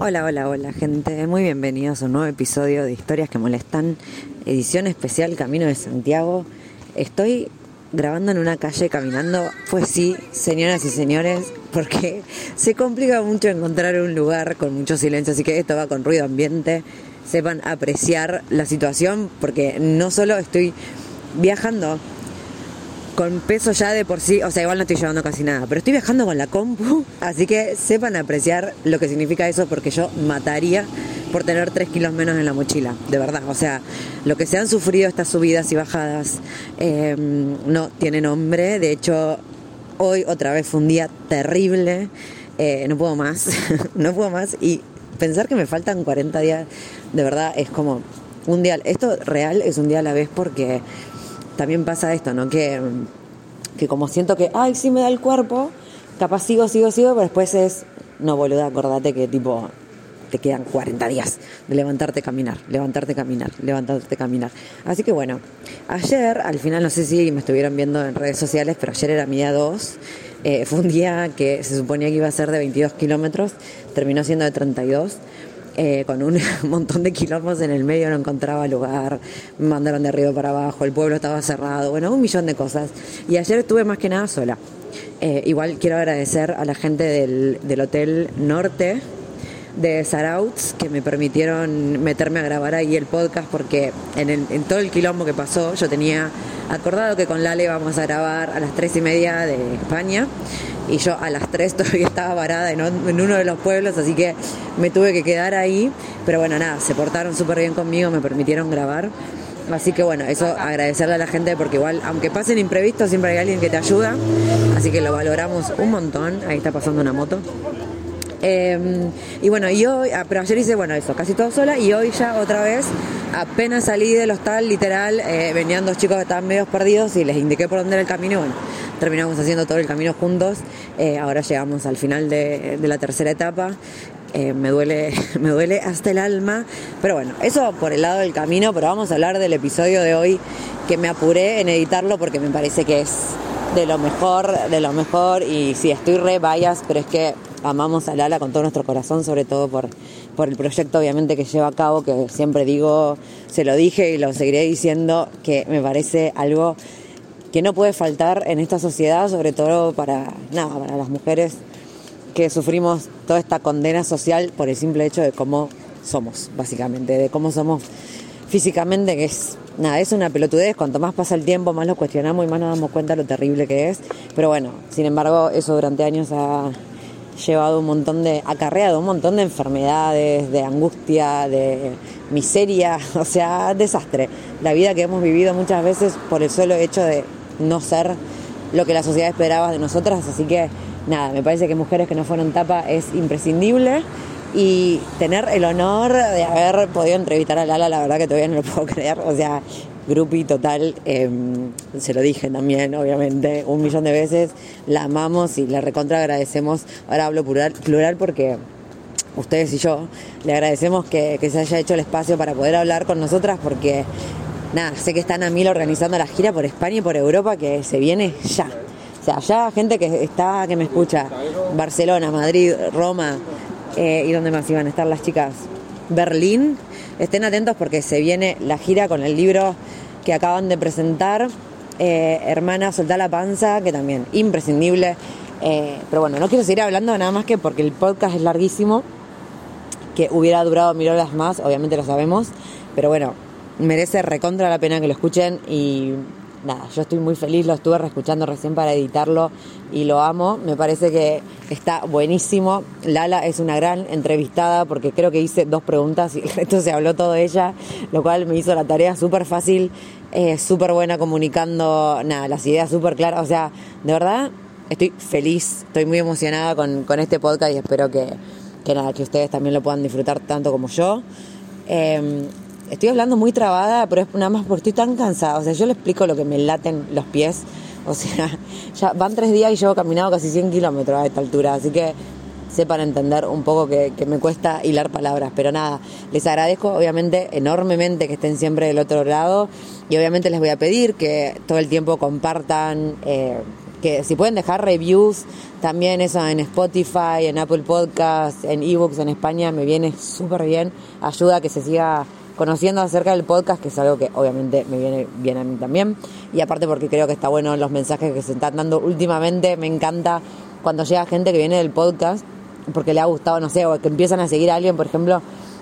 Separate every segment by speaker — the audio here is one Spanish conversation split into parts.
Speaker 1: Hola, hola, hola gente. Muy bienvenidos a un nuevo episodio de Historias que Molestan. Edición especial Camino de Santiago. Estoy grabando en una calle caminando. Pues sí, señoras y señores, porque se complica mucho encontrar un lugar con mucho silencio, así que esto va con ruido ambiente. Sepan apreciar la situación porque no solo estoy viajando con peso ya de por sí, o sea, igual no estoy llevando casi nada, pero estoy viajando con la compu, así que sepan apreciar lo que significa eso porque yo mataría por tener 3 kilos menos en la mochila, de verdad, o sea, lo que se han sufrido estas subidas y bajadas eh, no tiene nombre, de hecho, hoy otra vez fue un día terrible, eh, no puedo más, no puedo más. Y pensar que me faltan 40 días, de verdad, es como un día, esto real es un día a la vez porque también pasa esto, ¿no? Que, que como siento que, ay, sí me da el cuerpo, capaz sigo, sigo, sigo, pero después es, no boluda, acordate que tipo, te quedan 40 días de levantarte, caminar, levantarte, caminar, levantarte, caminar. Así que bueno, ayer, al final, no sé si me estuvieron viendo en redes sociales, pero ayer era mi día 2. Eh, fue un día que se suponía que iba a ser de 22 kilómetros, terminó siendo de 32. Eh, con un montón de kilómetros en el medio, no encontraba lugar, me mandaron de arriba para abajo, el pueblo estaba cerrado, bueno, un millón de cosas. Y ayer estuve más que nada sola. Eh, igual quiero agradecer a la gente del, del Hotel Norte de Sarauts que me permitieron meterme a grabar ahí el podcast porque en, el, en todo el quilombo que pasó yo tenía acordado que con Lale vamos a grabar a las tres y media de España y yo a las 3 todavía estaba varada en, uno de los pueblos, así que me tuve que quedar ahí. Pero bueno, nada, se portaron súper bien conmigo, me permitieron grabar. Así que bueno, eso agradecerle a la gente porque igual, aunque pasen imprevistos, siempre hay alguien que te ayuda. Así que lo valoramos un montón. Ahí está pasando una moto. Eh, y bueno, y hoy, ah, pero ayer hice, bueno, eso, casi todo sola. Y hoy ya otra vez, apenas salí del hostal, literal, eh, venían dos chicos que estaban medio perdidos y les indiqué por dónde era el camino. Bueno, terminamos haciendo todo el camino juntos. Eh, ahora llegamos al final de, de la tercera etapa. Eh, me, duele, me duele hasta el alma. Pero bueno, eso por el lado del camino, pero vamos a hablar del episodio de hoy que me apuré en editarlo porque me parece que es de lo mejor, de lo mejor. Y sí, estoy re bias, pero es que amamos a Lala con todo nuestro corazón, sobre todo por, por el proyecto obviamente que lleva a cabo, que siempre digo, se lo dije y lo seguiré diciendo, que me parece algo que no puede faltar en esta sociedad, sobre todo para, nada, para las mujeres que sufrimos toda esta condena social por el simple hecho de cómo somos, básicamente, de cómo somos físicamente, que es nada, es una pelotudez, cuanto más pasa el tiempo, más lo cuestionamos y más nos damos cuenta lo terrible que es. Pero bueno, sin embargo, eso durante años ha llevado un montón de, acarreado un montón de enfermedades, de angustia, de miseria, o sea, desastre. La vida que hemos vivido muchas veces por el solo hecho de no ser lo que la sociedad esperaba de nosotras, así que nada, me parece que Mujeres que no fueron tapa es imprescindible y tener el honor de haber podido entrevistar a Lala, la verdad que todavía no lo puedo creer, o sea, grupi total, eh, se lo dije también, obviamente, un millón de veces, la amamos y le recontra agradecemos, ahora hablo plural, plural porque ustedes y yo le agradecemos que, que se haya hecho el espacio para poder hablar con nosotras porque nada, sé que están a mil organizando la gira por España y por Europa que se viene ya. O sea, ya gente que está, que me escucha, Barcelona, Madrid, Roma, eh, ¿y dónde más iban a estar las chicas? Berlín. Estén atentos porque se viene la gira con el libro que acaban de presentar, eh, Hermana Soltá la Panza, que también imprescindible. Eh, pero bueno, no quiero seguir hablando nada más que porque el podcast es larguísimo, que hubiera durado mil horas más, obviamente lo sabemos, pero bueno, merece recontra la pena que lo escuchen y nada, yo estoy muy feliz, lo estuve reescuchando recién para editarlo y lo amo, me parece que está buenísimo. Lala es una gran entrevistada porque creo que hice dos preguntas y el resto se habló todo ella, lo cual me hizo la tarea súper fácil, eh, súper buena comunicando, nada, las ideas súper claras, o sea, de verdad estoy feliz, estoy muy emocionada con, con este podcast y espero que, que nada, que ustedes también lo puedan disfrutar tanto como yo. Eh, estoy hablando muy trabada, pero es nada más porque estoy tan cansada. O sea, yo le explico lo que me laten los pies. O sea, ya van tres días y llevo caminado casi 100 kilómetros a esta altura. Así que sepan entender un poco que, me cuesta hilar palabras. Pero nada, les agradezco obviamente enormemente que estén siempre del otro lado. Y obviamente les voy a pedir que todo el tiempo compartan. Eh, que si pueden dejar reviews, también eso en Spotify, en Apple Podcasts, en eBooks en España, me viene súper bien. Ayuda a que se siga conociendo acerca del podcast, que es algo que obviamente me viene bien a mí también. Y aparte porque creo que está bueno los mensajes que se están dando últimamente. Me encanta cuando llega gente que viene del podcast porque le ha gustado, no sé, o que empiezan a seguir a alguien, por ejemplo,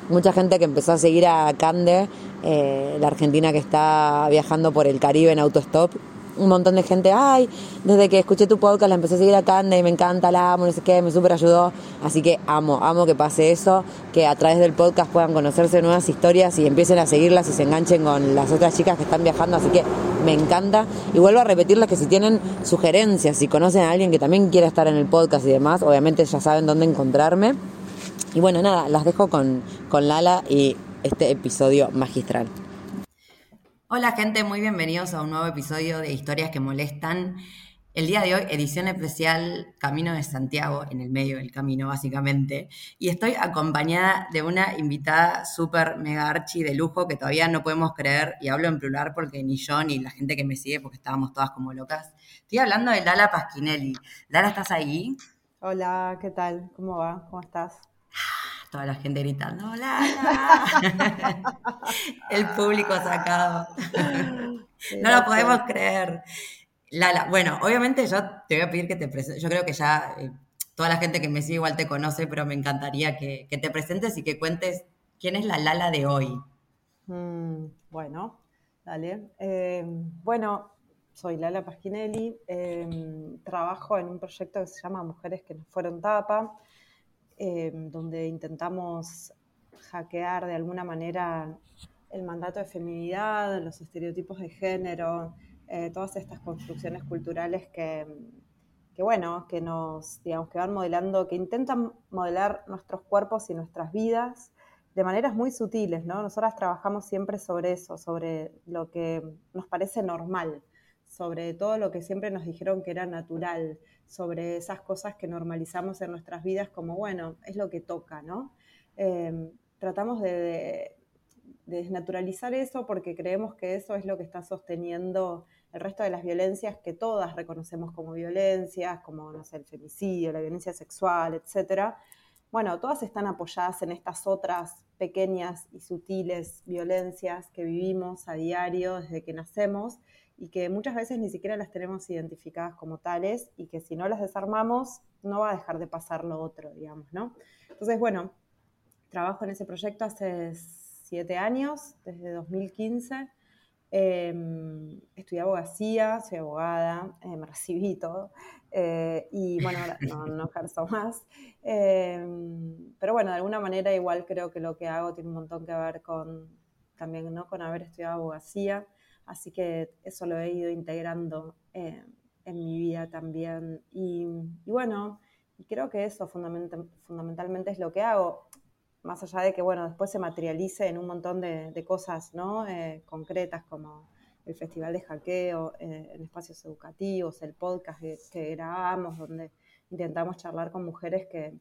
Speaker 1: mucha gente que empezó a seguir a Cande, eh, la argentina que está viajando por el Caribe en autostop un montón de gente, ay, desde que escuché tu podcast la empecé a seguir a Cande y me encanta, la amo, no sé qué, me súper ayudó. Así que amo, amo que pase eso, que a través del podcast puedan conocerse nuevas historias y empiecen a seguirlas y se enganchen con las otras chicas que están viajando. Así que me encanta. Y vuelvo a repetirles que si tienen sugerencias, si conocen a alguien que también quiera estar en el podcast y demás, obviamente ya saben dónde encontrarme. Y bueno, nada, las dejo con, con Lala y este episodio magistral. Hola gente, muy bienvenidos a un nuevo episodio de Historias que Molestan. El día de hoy, edición especial Camino de Santiago, en el medio del camino básicamente, y estoy acompañada de una invitada súper mega archi de lujo que todavía no podemos creer, y hablo en plural porque ni yo ni la gente que me sigue, porque estábamos todas como locas. Estoy hablando de Lala Pasquinelli. Lala, ¿estás ahí?
Speaker 2: Hola, ¿qué tal? ¿Cómo va? ¿Cómo estás?
Speaker 1: Toda la gente gritando, ¡Hola! El público sacado. no lo podemos creer. Lala, bueno, obviamente yo te voy a pedir que te presentes. Yo creo que ya eh, toda la gente que me sigue igual te conoce, pero me encantaría que, te presentes y que cuentes quién es la Lala de hoy.
Speaker 2: Mm, bueno, dale. Eh, bueno, soy Lala Pasquinelli. Eh, trabajo en un proyecto que se llama Mujeres que nos fueron tapa Em, donde intentamos hackear de alguna manera el mandato de feminidad, los estereotipos de género, eh, todas estas construcciones culturales que, que, bueno, que nos, digamos, que van modelando, que intentan modelar nuestros cuerpos y nuestras vidas de maneras muy sutiles, ¿no? Nosotras trabajamos siempre sobre eso, sobre lo que nos parece normal, sobre todo lo que siempre nos dijeron que era natural, sobre esas cosas que normalizamos en nuestras vidas como, bueno, es lo que toca, ¿no? Em, tratamos de, desnaturalizar eso porque creemos que eso es lo que está sosteniendo el resto de las violencias que todas reconocemos como violencias, como, no sé, el femicidio, la violencia sexual, etc. Bueno, todas están apoyadas en estas otras pequeñas y sutiles violencias que vivimos a diario desde que nacemos y que muchas veces ni siquiera las tenemos identificadas como tales y que si no las desarmamos no va a dejar de pasar lo otro, digamos, ¿no? Entonces, bueno, trabajo en ese proyecto hace siete años, desde 2015. Em, estudié abogacía, soy abogada, eh, me recibí todo. Eh, y bueno, no, no ejerzo más. Em, pero bueno, de alguna manera igual creo que lo que hago tiene un montón que ver con también, ¿no? Con haber estudiado abogacía. Así que eso lo he ido integrando eh, en mi vida también. Y, bueno, creo que eso fundamentalmente es lo que hago, más allá de que, bueno, después se materialice en un montón de, cosas, ¿no? Eh, concretas como el Festival de Hackeo, eh, en espacios educativos, el podcast que grabamos, donde intentamos charlar con mujeres que,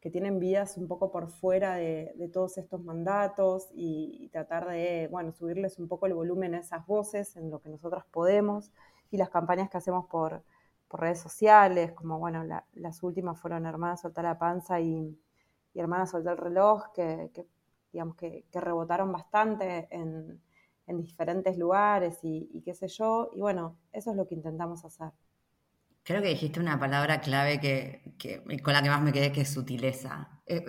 Speaker 2: que tienen vidas un poco por fuera de, todos estos mandatos y, tratar de, bueno, subirles un poco el volumen a esas voces en lo que nosotros podemos y las campañas que hacemos por, redes sociales, como, bueno, las últimas fueron Hermana Soltar la Panza y, Hermana Soltar el Reloj, que, digamos, que, rebotaron bastante en, diferentes lugares y, y qué sé yo, y bueno, eso es lo que intentamos hacer.
Speaker 1: Creo que dijiste una palabra clave que, con la que más me quedé, que es sutileza. Eh,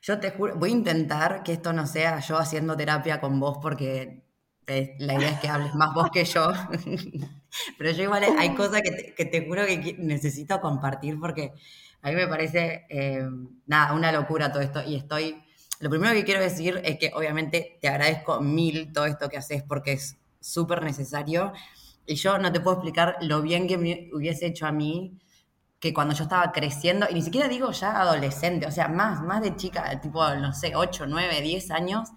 Speaker 1: yo te juro, voy a intentar que esto no sea yo haciendo terapia con vos porque la idea es que hables más vos que yo. Pero yo igual hay cosas que te, juro que necesito compartir porque a mí me parece, eh, nada, una locura todo esto y estoy... Lo primero que quiero decir es que obviamente te agradezco mil todo esto que haces porque es súper necesario y yo no te puedo explicar lo bien que me hubiese hecho a mí que cuando yo estaba creciendo, y ni siquiera digo ya adolescente, o sea, más, más de chica, tipo, no sé, 8, 9, 10 años,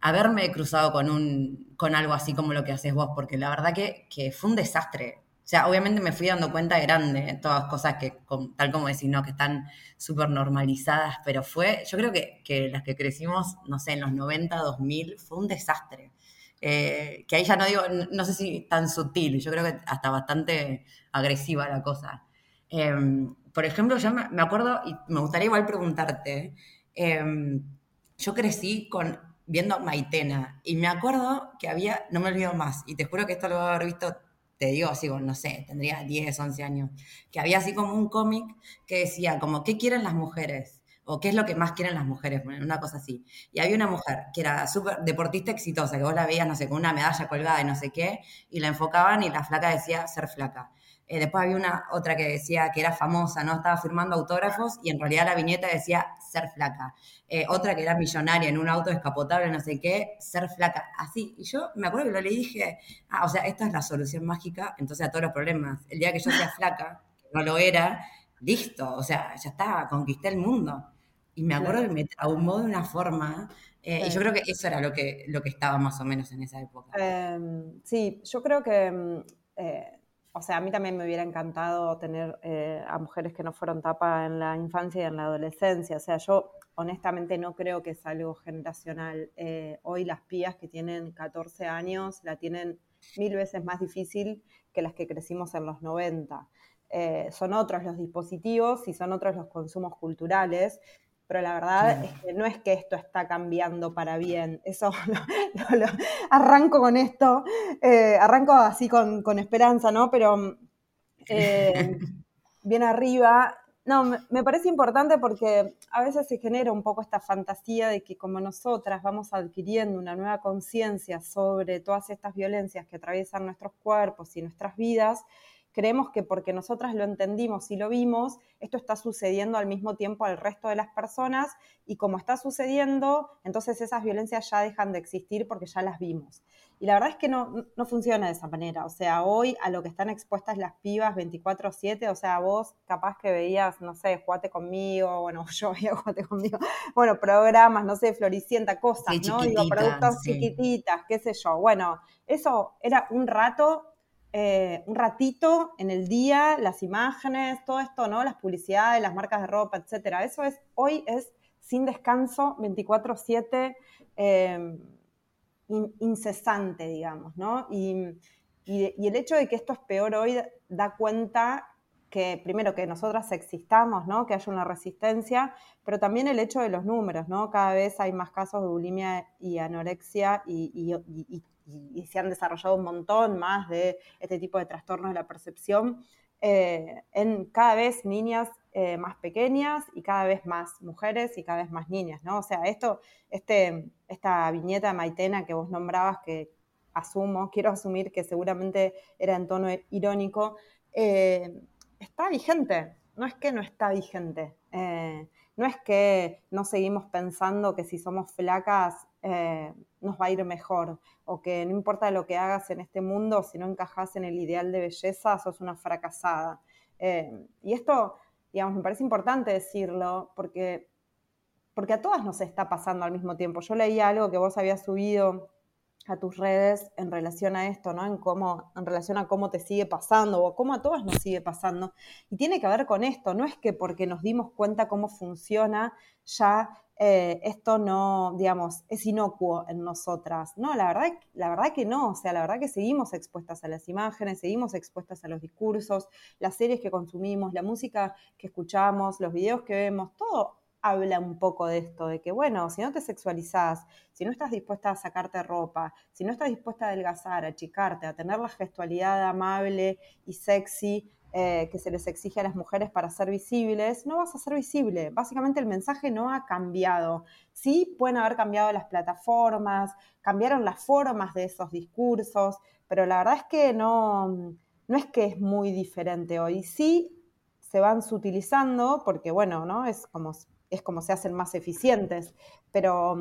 Speaker 1: haberme cruzado con, un, con algo así como lo que haces vos, porque la verdad que, que fue un desastre. O sea, obviamente me fui dando cuenta grande, todas cosas que, tal como decís, ¿no? que están súper normalizadas, pero fue, yo creo que, que, las que crecimos, no sé, en los 90, 2000, fue un desastre. Eh, que ahí ya no digo, no sé si tan sutil, yo creo que hasta bastante agresiva la cosa. Em, por ejemplo, yo me, acuerdo, y me gustaría igual preguntarte, em, yo crecí con viendo Maitena. Y me acuerdo que había, no me olvido más, y te juro que esto lo voy a haber visto, te digo así, no sé, tendría 10, 11 años, que había así como un cómic que decía como, ¿qué quieren las mujeres? O qué es lo que más quieren las mujeres, una cosa así. Y había una mujer que era súper deportista exitosa, que vos la veías, no sé, con una medalla colgada y no sé qué, y la enfocaban y la flaca decía ser flaca. Eh, después había una otra que decía que era famosa, ¿no? Estaba firmando autógrafos y en realidad la viñeta decía ser flaca. Eh, otra que era millonaria en un auto descapotable, no sé qué, ser flaca. Así. Y yo me acuerdo que lo leí y dije, ah, o sea, esta es la solución mágica entonces a todos los problemas. El día que yo sea flaca, que no lo era, listo, o sea, ya está, conquisté el mundo. Y me acuerdo que me traumó de una forma. Eh, y yo creo que eso era lo que, lo que estaba más o menos en esa época.
Speaker 2: Em, sí, yo creo que em, o sea, a mí también me hubiera encantado tener eh, a mujeres que no fueron tapa en la infancia y en la adolescencia. O sea, yo honestamente no creo que es algo generacional. Eh, hoy las pías que tienen 14 años la tienen mil veces más difícil que las que crecimos en los 90. Eh, son otros los dispositivos y son otros los consumos culturales pero la verdad es que no es que esto está cambiando para bien, eso lo, arranco con esto, eh, arranco así con, esperanza, ¿no? Pero eh, bien arriba, no, me, parece importante porque a veces se genera un poco esta fantasía de que como nosotras vamos adquiriendo una nueva conciencia sobre todas estas violencias que atraviesan nuestros cuerpos y nuestras vidas, creemos que porque nosotras lo entendimos y lo vimos, esto está sucediendo al mismo tiempo al resto de las personas y como está sucediendo, entonces esas violencias ya dejan de existir porque ya las vimos. Y la verdad es que no, funciona de esa manera. O sea, hoy a lo que están expuestas las pibas 24/7, o sea, vos capaz que veías, no sé, Jugate conmigo, bueno, yo veía Jugate conmigo, bueno, programas, no sé, Floricienta, cosas, ¿no? Digo, productos chiquititas, qué sé yo. Bueno, eso era un rato eh, un ratito en el día, las imágenes, todo esto, ¿no? Las publicidades, las marcas de ropa, etcétera. Eso es, hoy es sin descanso, 24-7, em, incesante, digamos, ¿no? Y, el hecho de que esto es peor hoy da cuenta que primero que nosotras existamos, ¿no? Que haya una resistencia, pero también el hecho de los números, ¿no? Cada vez hay más casos de bulimia y anorexia y, y, se han desarrollado un montón más de este tipo de trastornos de la percepción eh, en cada vez niñas eh, más pequeñas y cada vez más mujeres y cada vez más niñas, ¿no? O sea, esto, este, esta viñeta Maitena que vos nombrabas, que asumo, quiero asumir que seguramente era en tono irónico, eh, está vigente, no es que no está vigente. no es que no seguimos pensando que si somos flacas nos va a ir mejor, o que no importa lo que hagas en este mundo, si no encajas en el ideal de belleza, sos una fracasada. Eh, y esto, digamos, me parece importante decirlo, porque, porque a todas nos está pasando al mismo tiempo. Yo leí algo que vos habías subido a tus redes en relación a esto, ¿no? En cómo, en relación a cómo te sigue pasando o cómo a todas nos sigue pasando. Y tiene que ver con esto, no es que porque nos dimos cuenta cómo funciona ya eh, esto no, digamos, es inocuo en nosotras. No, la verdad, la verdad que no, o sea, la verdad que seguimos expuestas a las imágenes, seguimos expuestas a los discursos, las series que consumimos, la música que escuchamos, los videos que vemos, todo habla un poco de esto, de que, bueno, si no te sexualizás, si no estás dispuesta a sacarte ropa, si no estás dispuesta a adelgazar, a achicarte, a tener la gestualidad amable y sexy eh, que se les exige a las mujeres para ser visibles, no vas a ser visible. Básicamente el mensaje no ha cambiado. Sí pueden haber cambiado las plataformas, cambiaron las formas de esos discursos, pero la verdad es que no, no es que es muy diferente hoy. Sí se van sutilizando porque, bueno, ¿no? Es como, es como se hacen más eficientes, pero,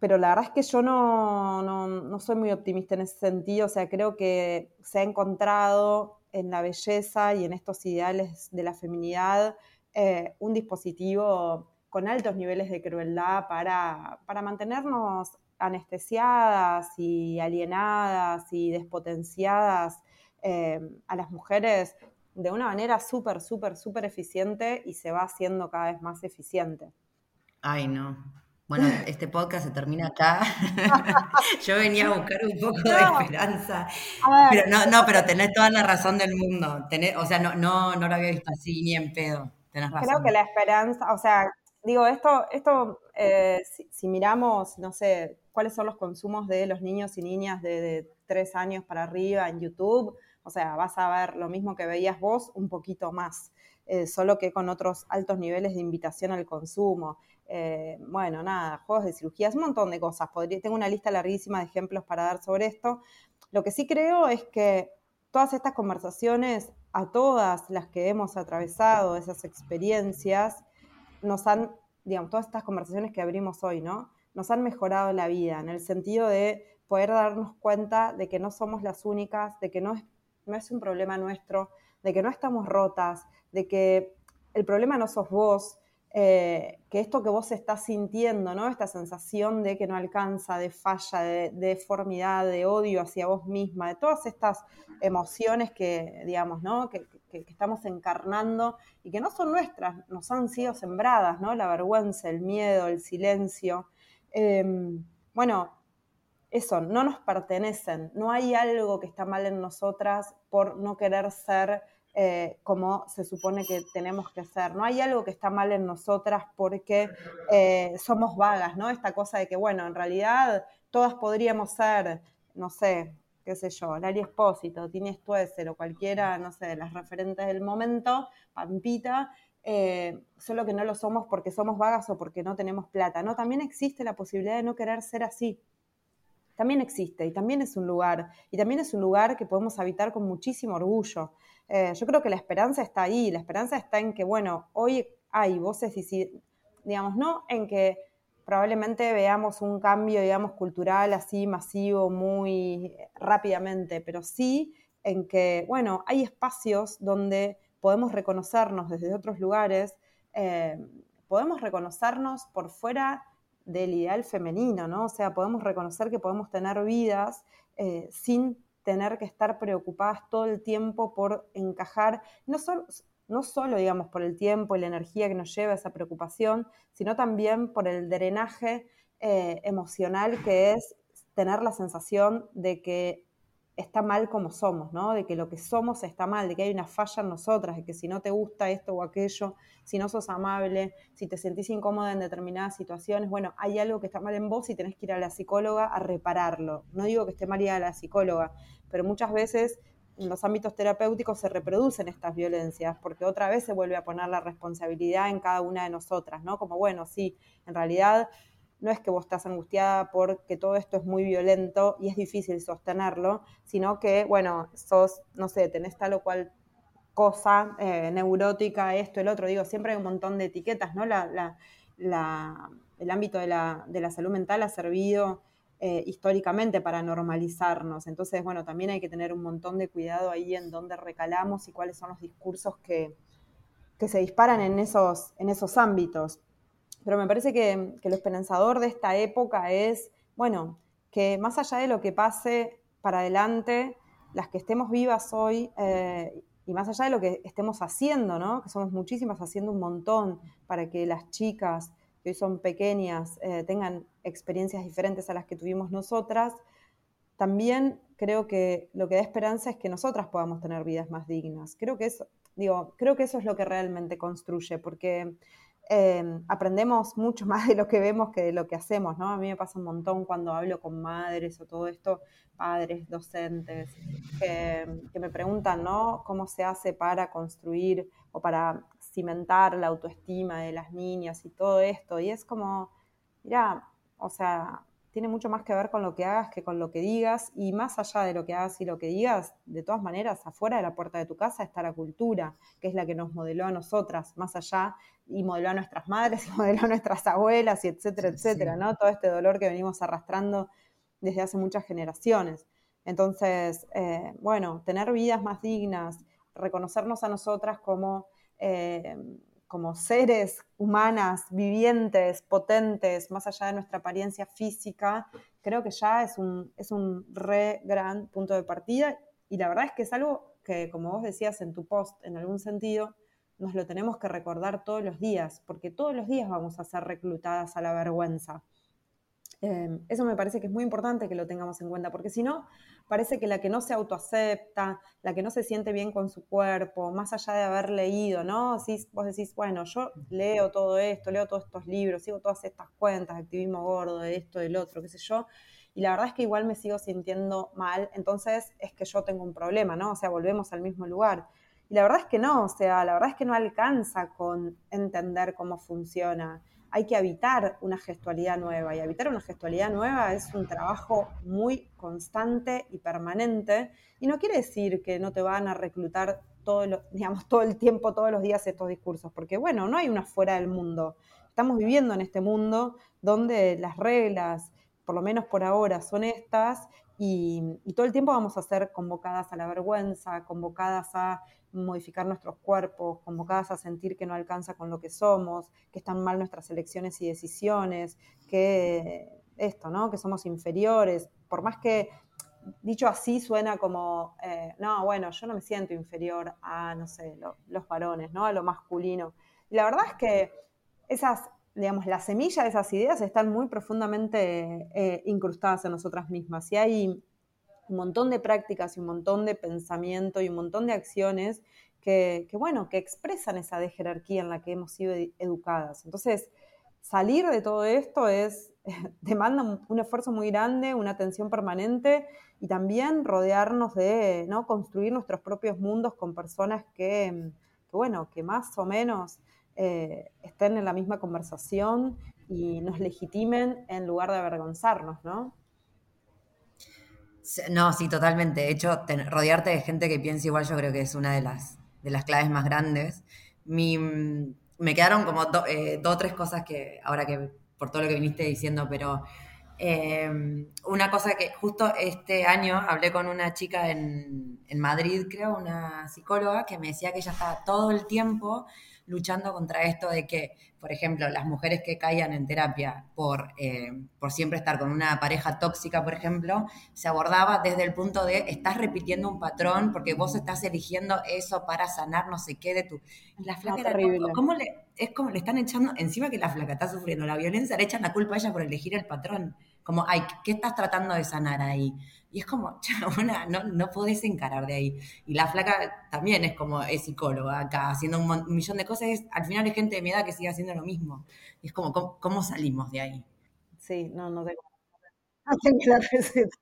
Speaker 2: pero la verdad es que yo no, no, no soy muy optimista en ese sentido, o sea, creo que se ha encontrado en la belleza y en estos ideales de la feminidad eh, un dispositivo con altos niveles de crueldad para, mantenernos anestesiadas y alienadas y despotenciadas eh, a las mujeres de una manera súper, súper, súper eficiente y se va haciendo cada vez más eficiente.
Speaker 1: Ay, no. Bueno, este podcast se termina acá. Yo venía a buscar un poco de esperanza. Pero no, no, pero tenés toda la razón del mundo. o sea, no, no, no lo había visto así ni en pedo. Tenés razón.
Speaker 2: Creo que la esperanza, o sea, digo, esto, esto eh, si, miramos, no sé, cuáles son los consumos de los niños y niñas de, tres años para arriba en YouTube, o sea, vas a ver lo mismo que veías vos, un poquito más. Eh, solo que con otros altos niveles de invitación al consumo. Eh, bueno, nada, juegos de cirugías, un montón de cosas. Tengo una lista larguísima de ejemplos para dar sobre esto. Lo que sí creo es que todas estas conversaciones, a todas las que hemos atravesado, esas experiencias, nos han, digamos, todas estas conversaciones que abrimos hoy, ¿no? Nos han mejorado la vida en el sentido de poder darnos cuenta de que no somos las únicas, de que no es, no es un problema nuestro, de que no estamos rotas, de que el problema no sos vos, eh, que esto que vos estás sintiendo, ¿no? Esta sensación de que no alcanza, de falla, de, deformidad, de odio hacia vos misma, de todas estas emociones que, digamos, ¿no? Que, estamos encarnando y que no son nuestras, nos han sido sembradas, ¿no? La vergüenza, el miedo, el silencio. Em, bueno, eso, no nos pertenecen, no hay algo que está mal en nosotras por no querer ser eh, como se supone que tenemos que ser. No hay algo que está mal en nosotras porque eh, somos vagas, ¿no? Esta cosa de que, bueno, en realidad todas podríamos ser, no sé, qué sé yo, Lali Espósito, Tini Stuesser o cualquiera, no sé, de las referentes del momento, Pampita, eh, solo que no lo somos porque somos vagas o porque no tenemos plata. No, también existe la posibilidad de no querer ser así. También existe y también es un lugar, y también es un lugar que podemos habitar con muchísimo orgullo. Eh, yo creo que la esperanza está ahí, la esperanza está en que, bueno, hoy hay voces, digamos, no en que probablemente veamos un cambio, digamos, cultural así masivo muy rápidamente, pero sí en que, bueno, hay espacios donde podemos reconocernos desde otros lugares, eh, podemos reconocernos por fuera del ideal femenino, ¿no? O sea, podemos reconocer que podemos tener vidas eh, sin tener que estar preocupadas todo el tiempo por encajar, no solo, no solo, digamos, por el tiempo y la energía que nos lleva esa preocupación, sino también por el drenaje eh, emocional que es tener la sensación de que está mal como somos, ¿no? De que lo que somos está mal, de que hay una falla en nosotras, de que si no te gusta esto o aquello, si no sos amable, si te sentís incómoda en determinadas situaciones, bueno, hay algo que está mal en vos y tenés que ir a la psicóloga a repararlo. No digo que esté mal ir a la psicóloga, pero muchas veces en los ámbitos terapéuticos se reproducen estas violencias, porque otra vez se vuelve a poner la responsabilidad en cada una de nosotras, ¿no? Como, bueno, sí, en realidad no es que vos estás angustiada porque todo esto es muy violento y es difícil sostenerlo, sino que, bueno, sos, no sé, tenés tal o cual cosa eh, neurótica, esto, el otro, digo, siempre hay un montón de etiquetas, ¿no? La, el ámbito de la, de la, salud mental ha servido eh, históricamente para normalizarnos, entonces, bueno, también hay que tener un montón de cuidado ahí en dónde recalamos y cuáles son los discursos que, que se disparan en esos, en esos ámbitos. Pero me parece que, lo esperanzador de esta época es, bueno, que más allá de lo que pase para adelante, las que estemos vivas hoy eh, y más allá de lo que estemos haciendo, ¿no? que somos muchísimas haciendo un montón para que las chicas que hoy son pequeñas eh, tengan experiencias diferentes a las que tuvimos nosotras, también creo que lo que da esperanza es que nosotras podamos tener vidas más dignas. Creo que eso, digo, creo que eso es lo que realmente construye, porque Em, aprendemos mucho más de lo que vemos que de lo que hacemos, ¿no? A mí me pasa un montón cuando hablo con madres o todo esto, padres, docentes, que, me preguntan, ¿no? ¿Cómo se hace para construir o para cimentar la autoestima de las niñas y todo esto? Y es como, mira, o sea, tiene mucho más que ver con lo que hagas que con lo que digas, y más allá de lo que hagas y lo que digas, de todas maneras, afuera de la puerta de tu casa está la cultura, que es la que nos modeló a nosotras, más allá, y modeló a nuestras madres, y modeló a nuestras abuelas, y etcétera, etcétera, ¿no? Todo este dolor que venimos arrastrando desde hace muchas generaciones. Entonces, eh, bueno, tener vidas más dignas, reconocernos a nosotras como eh, como seres humanas, vivientes, potentes, más allá de nuestra apariencia física, creo que ya es un, es un re gran punto de partida. Y la verdad es que es algo que, como vos decías en tu post, en algún sentido, nos lo tenemos que recordar todos los días, porque todos los días vamos a ser reclutadas a la vergüenza. Em, eso me parece que es muy importante que lo tengamos en cuenta, porque si no, parece que la que no se autoacepta, la que no se siente bien con su cuerpo, más allá de haber leído, ¿no? Si vos decís, bueno, yo leo todo esto, leo todos estos libros, sigo todas estas cuentas activismo gordo, de esto, del otro, qué sé yo, y la verdad es que igual me sigo sintiendo mal, entonces es que yo tengo un problema, ¿no? O sea, volvemos al mismo lugar. Y la verdad es que no, o sea, la verdad es que no alcanza con entender cómo funciona hay que habitar una gestualidad nueva y habitar una gestualidad nueva es un trabajo muy constante y permanente y no quiere decir que no te van a reclutar todo, digamos, todo el tiempo, todos los días estos discursos, porque bueno, no hay una fuera del mundo. Estamos viviendo en este mundo donde las reglas, por lo menos por ahora, son estas y todo el tiempo vamos a ser convocadas a la vergüenza, convocadas a modificar nuestros cuerpos, convocadas a sentir que no alcanza con lo que somos, que están mal nuestras elecciones y decisiones, que esto, ¿no? Que somos inferiores, por más que dicho así suena como, eh, no, bueno, yo no me siento inferior a, no sé, los varones, ¿no? A lo masculino. Y la verdad es que esas, digamos, la semilla de esas ideas están muy profundamente eh, incrustadas en nosotras mismas. Y hay un montón de prácticas y un montón de pensamiento y un montón de acciones que, bueno, que expresan esa de jerarquía en la que hemos sido educadas. Entonces, salir de todo esto es, demanda un, esfuerzo muy grande, una atención permanente y también rodearnos de, ¿no? Construir nuestros propios mundos con personas que, bueno, que más o menos eh, estén en la misma conversación y nos legitimen en lugar de avergonzarnos, ¿no?
Speaker 1: No, sí, totalmente. De hecho, rodearte de gente que piensa igual yo creo que es una de las, de las claves más grandes. Mm, me quedaron como eh, dos o tres cosas que, ahora que por todo lo que viniste diciendo, pero em, una cosa que justo este año hablé con una chica en, en Madrid, creo, una psicóloga, que me decía que ella estaba todo el tiempo luchando contra esto de que, por ejemplo, las mujeres que caigan en terapia por, eh, por siempre estar con una pareja tóxica, por ejemplo, se abordaba desde el punto de estás repitiendo un patrón porque vos estás eligiendo eso para sanar no sé qué de tu... La flaca era ¿cómo le, es como le están echando, encima que la flaca está sufriendo la violencia, le echan la culpa a ella por elegir el patrón. Como, ay, ¿qué estás tratando de sanar ahí? Y es como, chabona, no, no podés encarar de ahí. Y la flaca también es como, es psicóloga acá, haciendo un, millón de cosas. al final hay gente de mi edad que sigue haciendo lo mismo. Y es como, ¿cómo, salimos de ahí?
Speaker 2: Sí, no, no tengo, no tengo la receta.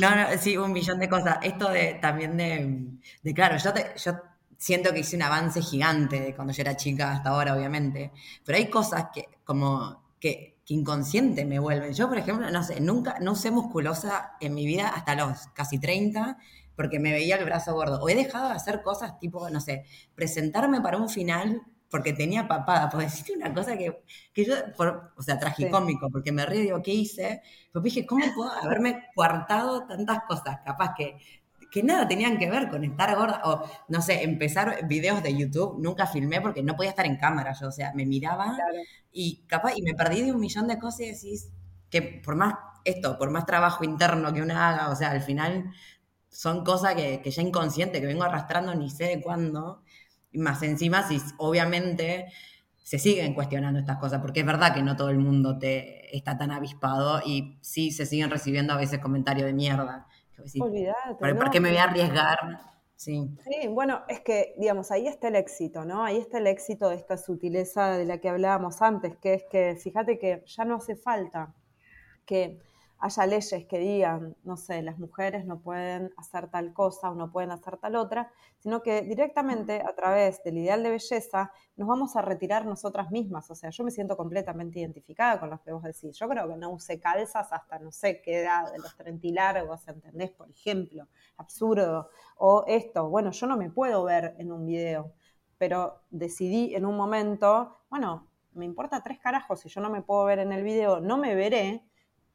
Speaker 1: No, no, sí, un millón de cosas. Esto de también de, de claro, yo, te, yo siento que hice un avance gigante de cuando yo era chica hasta ahora, obviamente. Pero hay cosas que, como, que que inconsciente me vuelven. Yo, por ejemplo, no sé, nunca, no sé musculosa en mi vida hasta los casi 30 porque me veía el brazo gordo. O he dejado de hacer cosas tipo, no sé, presentarme para un final porque tenía papada. Por decirte una cosa que, que yo, o sea, tragicómico, porque me río, digo, ¿qué hice? Pues dije, ¿cómo puedo haberme coartado tantas cosas? Capaz que que nada tenían que ver con estar gorda o, no sé, empezar videos de YouTube. Nunca filmé porque no podía estar en cámara yo, o sea, me miraba y capaz, y me perdí de un millón de cosas y decís que por más esto, por más trabajo interno que uno haga, o sea, al final son cosas que, que ya inconsciente, que vengo arrastrando ni sé de cuándo, y más encima si obviamente se siguen cuestionando estas cosas, porque es verdad que no todo el mundo te está tan avispado y sí se siguen recibiendo a veces comentarios de mierda.
Speaker 2: Olvídate.
Speaker 1: ¿Por, qué me voy a arriesgar? Sí.
Speaker 2: Sí, bueno, es que, digamos, ahí está el éxito, ¿no? Ahí está el éxito de esta sutileza de la que hablábamos antes, que es que, fíjate que ya no hace falta que haya leyes que digan, no sé, las mujeres no pueden hacer tal cosa o no pueden hacer tal otra, sino que directamente a través del ideal de belleza nos vamos a retirar nosotras mismas. O sea, yo me siento completamente identificada con lo que vos decís. Yo creo que no use calzas hasta no sé qué edad, de los trentilargos, ¿entendés? Por ejemplo, absurdo. O esto, bueno, yo no me puedo ver en un video, pero decidí en un momento, bueno, me importa tres carajos, si yo no me puedo ver en el video, no me veré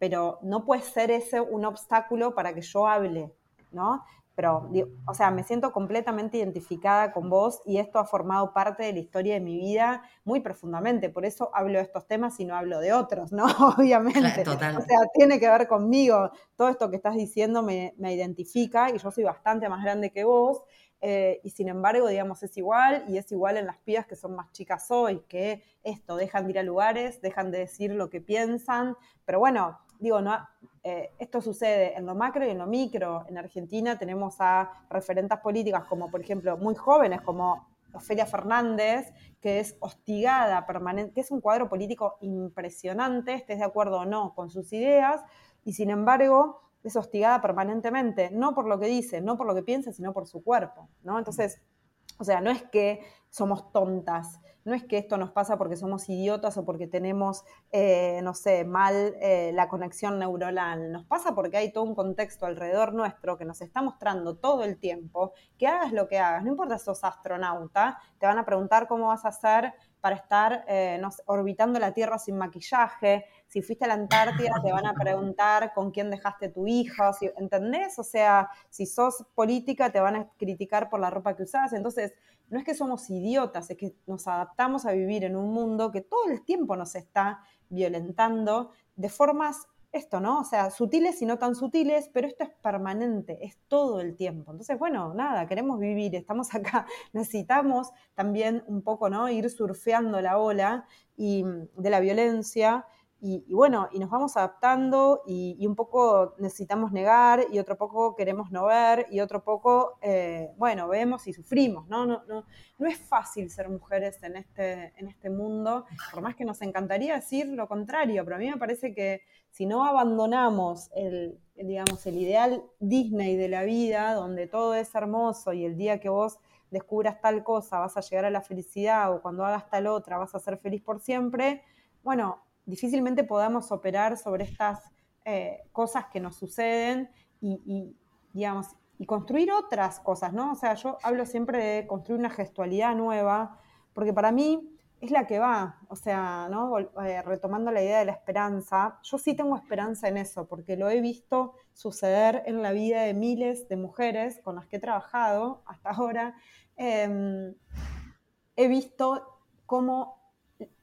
Speaker 2: pero no puede ser ese un obstáculo para que yo hable, ¿no? Pero, o sea, me siento completamente identificada con vos y esto ha formado parte de la historia de mi vida muy profundamente. Por eso hablo de estos temas y no hablo de otros, ¿no? Obviamente.
Speaker 1: Total.
Speaker 2: O sea, tiene que ver conmigo. Todo esto que estás diciendo me, me identifica y yo soy bastante más grande que vos. Eh, y sin embargo, digamos, es igual y es igual en las pibas que son más chicas hoy, que esto, dejan de ir a lugares, dejan de decir lo que piensan, pero bueno, digo, no, eh, esto sucede en lo macro y en lo micro. En Argentina tenemos a referentes políticas como, por ejemplo, muy jóvenes, como Ofelia Fernández, que es hostigada permanente, que es un cuadro político impresionante, estés de acuerdo o no con sus ideas, y sin embargo es hostigada permanentemente, no por lo que dice, no por lo que piensa, sino por su cuerpo, ¿no? Entonces, o sea, no es que somos tontas, no es que esto nos pasa porque somos idiotas o porque tenemos, eh, no sé, mal eh, la conexión neuronal. Nos pasa porque hay todo un contexto alrededor nuestro que nos está mostrando todo el tiempo que hagas lo que hagas, no importa si sos astronauta, te van a preguntar cómo vas a hacer para estar eh, orbitando la Tierra sin maquillaje. Si fuiste a la Antártida, te van a preguntar con quién dejaste tu hijo, ¿entendés? O sea, si sos política, te van a criticar por la ropa que usás. Entonces, no es que somos idiotas, es que nos adaptamos a vivir en un mundo que todo el tiempo nos está violentando de formas esto, ¿no? O sea, sutiles y no tan sutiles, pero esto es permanente, es todo el tiempo. Entonces, bueno, nada, queremos vivir, estamos acá, necesitamos también un poco, ¿no? Ir surfeando la ola y, de la violencia y, bueno, y nos vamos adaptando y, un poco necesitamos negar y otro poco queremos no ver y otro poco, eh, bueno, vemos y sufrimos, ¿no? No, no, no es fácil ser mujeres en este, en este mundo, por más que nos encantaría decir lo contrario, pero a mí me parece que si no abandonamos el, digamos, el ideal Disney de la vida, donde todo es hermoso y el día que vos descubras tal cosa vas a llegar a la felicidad o cuando hagas tal otra vas a ser feliz por siempre, bueno, difícilmente podamos operar sobre estas eh, cosas que nos suceden y, digamos, y construir otras cosas, ¿no? O sea, yo hablo siempre de construir una gestualidad nueva, porque para mí es la que va, o sea, ¿no? Eh, retomando la idea de la esperanza, yo sí tengo esperanza en eso, porque lo he visto suceder en la vida de miles de mujeres con las que he trabajado hasta ahora. Em, he visto cómo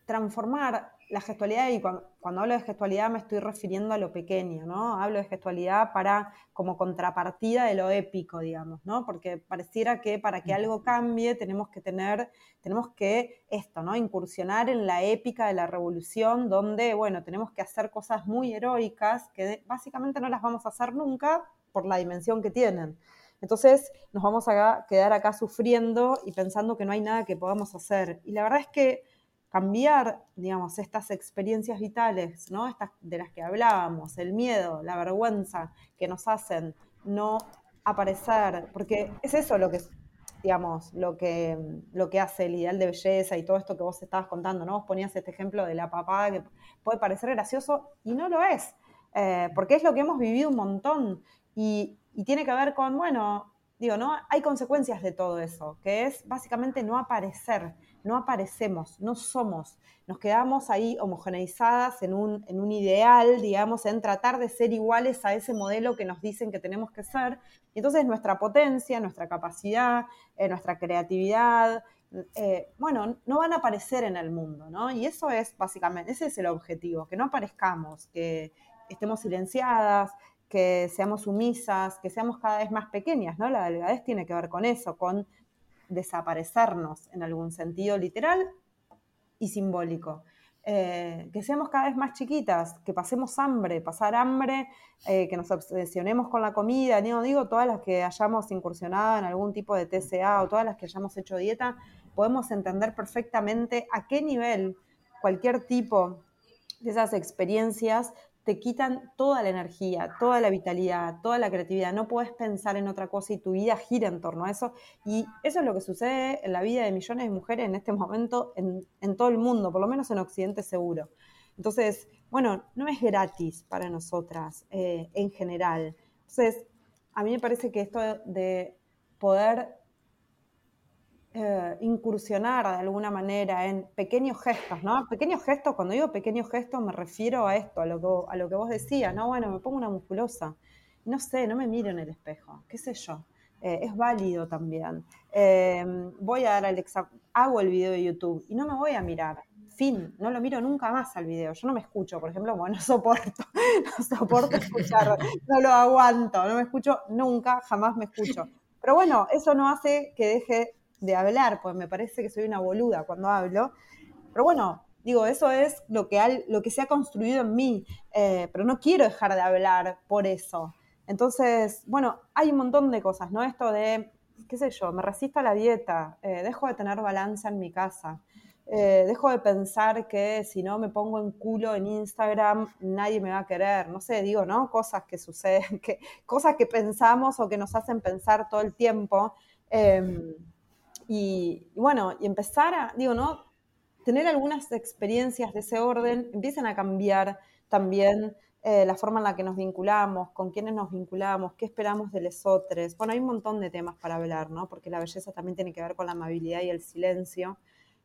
Speaker 2: transformar la gestualidad, y cuando, hablo de gestualidad me estoy refiriendo a lo pequeño, ¿no? Hablo de gestualidad para, como contrapartida de lo épico, digamos, ¿no? Porque pareciera que para que algo cambie tenemos que tener, tenemos que esto, ¿no? Incursionar en la épica de la revolución, donde, bueno, tenemos que hacer cosas muy heroicas que básicamente no las vamos a hacer nunca por la dimensión que tienen. Entonces nos vamos a quedar acá sufriendo y pensando que no hay nada que podamos hacer. Y la verdad es que cambiar, digamos, estas experiencias vitales, ¿no? Estas de las que hablábamos, el miedo, la vergüenza que nos hacen no aparecer, porque es eso lo que, digamos, lo que, lo que hace el ideal de belleza y todo esto que vos estabas contando, ¿no? Vos ponías este ejemplo de la papada que puede parecer gracioso y no lo es, eh, porque es lo que hemos vivido un montón y, y tiene que ver con, bueno, digo, ¿no? Hay consecuencias de todo eso, que es básicamente no aparecer, no aparecemos, no somos, nos quedamos ahí homogeneizadas en un, en un ideal, digamos, en tratar de ser iguales a ese modelo que nos dicen que tenemos que ser. Y entonces nuestra potencia, nuestra capacidad, eh, nuestra creatividad, eh, bueno, no van a aparecer en el mundo, ¿no? Y eso es básicamente, ese es el objetivo, que no aparezcamos, que estemos silenciadas, que seamos sumisas, que seamos cada vez más pequeñas, ¿no? La delgadez tiene que ver con eso, con desaparecernos en algún sentido literal y simbólico. eh, que seamos cada vez más chiquitas, que pasemos hambre, pasar hambre, eh, que nos obsesionemos con la comida, no digo todas las que hayamos incursionado en algún tipo de TCA o todas las que hayamos hecho dieta, podemos entender perfectamente a qué nivel cualquier tipo de esas experiencias te quitan toda la energía, toda la vitalidad, toda la creatividad. No puedes pensar en otra cosa y tu vida gira en torno a eso. Y eso es lo que sucede en la vida de millones de mujeres en este momento en, todo el mundo, por lo menos en Occidente seguro. Entonces, bueno, no es gratis para nosotras eh, en general. Entonces, a mí me parece que esto de poder eh, incursionar de alguna manera en pequeños gestos, ¿no? Pequeños gestos, cuando digo pequeños gestos me refiero a esto, a lo que, a lo que vos decías, ¿no? Bueno, me pongo una musculosa, no sé, no me miro en el espejo, qué sé yo. Eh, es válido también. Eh, voy a dar al examen, hago el video de YouTube y no me voy a mirar. Fin, no lo miro nunca más al video. Yo no me escucho, por ejemplo, bueno, no soporto, no soporto escuchar, no lo aguanto, no me escucho nunca, jamás me escucho. Pero bueno, eso no hace que deje de hablar, pues me parece que soy una boluda cuando hablo. Pero bueno, digo, eso es lo que, lo que se ha construido en mí, eh, pero no quiero dejar de hablar por eso. Entonces, bueno, hay un montón de cosas, ¿no? Esto de, qué sé yo, me resisto a la dieta, eh, dejo de tener balanza en mi casa, eh, dejo de pensar que si no me pongo en culo en Instagram nadie me va a querer, no sé, digo, ¿no? Cosas que suceden, que, cosas que pensamos o que nos hacen pensar todo el tiempo. Em, y, bueno, y empezar a, digo, ¿no? Tener algunas experiencias de ese orden empiezan a cambiar también eh, la forma en la que nos vinculamos, con quiénes nos vinculamos, qué esperamos de los otros. Bueno, hay un montón de temas para hablar, ¿no? Porque la belleza también tiene que ver con la amabilidad y el silencio.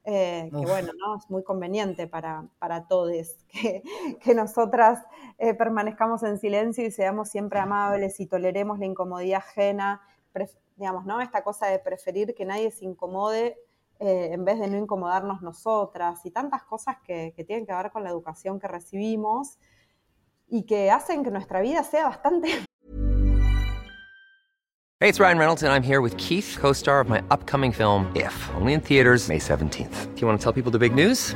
Speaker 2: Eh, que bueno, ¿no? Es muy conveniente para, para todos que, que nosotras eh, permanezcamos en silencio y seamos siempre amables y toleremos la incomodidad ajena, digamos, ¿no? Esta cosa de preferir que nadie se incomode eh, en vez de no incomodarnos nosotras y tantas cosas que, que, tienen que ver con la educación que recibimos y que hacen que nuestra vida sea bastante...
Speaker 3: Hey, it's Ryan Reynolds and I'm here with Keith, co-star of my upcoming film, If, only in theaters May 17th. Do you want to tell people the big news?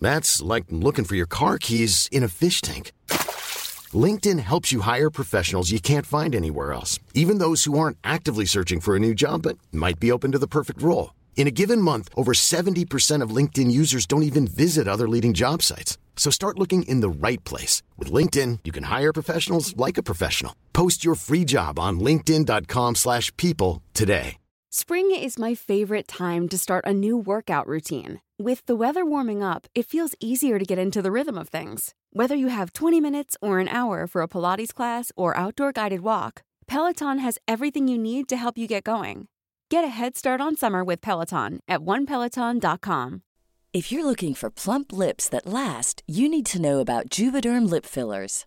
Speaker 4: That's like looking for your car keys in a fish tank. LinkedIn helps you hire professionals you can't find anywhere else, even those who aren't actively searching for a new job but might be open to the perfect role. In a given month, over 70% of LinkedIn users don't even visit other leading job sites. So start looking in the right place. With LinkedIn, you can hire professionals like a professional. Post your free job on linkedin.com slash people today.
Speaker 5: Spring is my favorite time to start a new workout routine. With the weather warming up, it feels easier to get into the rhythm of things. Whether you have 20 minutes or an hour for a Pilates class or outdoor guided walk, Peloton has everything you need to help you get going. Get a head start on summer with Peloton at onepeloton.com.
Speaker 6: If you're looking for plump lips that last, you need to know about Juvederm lip fillers.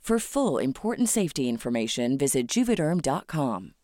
Speaker 6: For full important safety information, visit juvederm.com.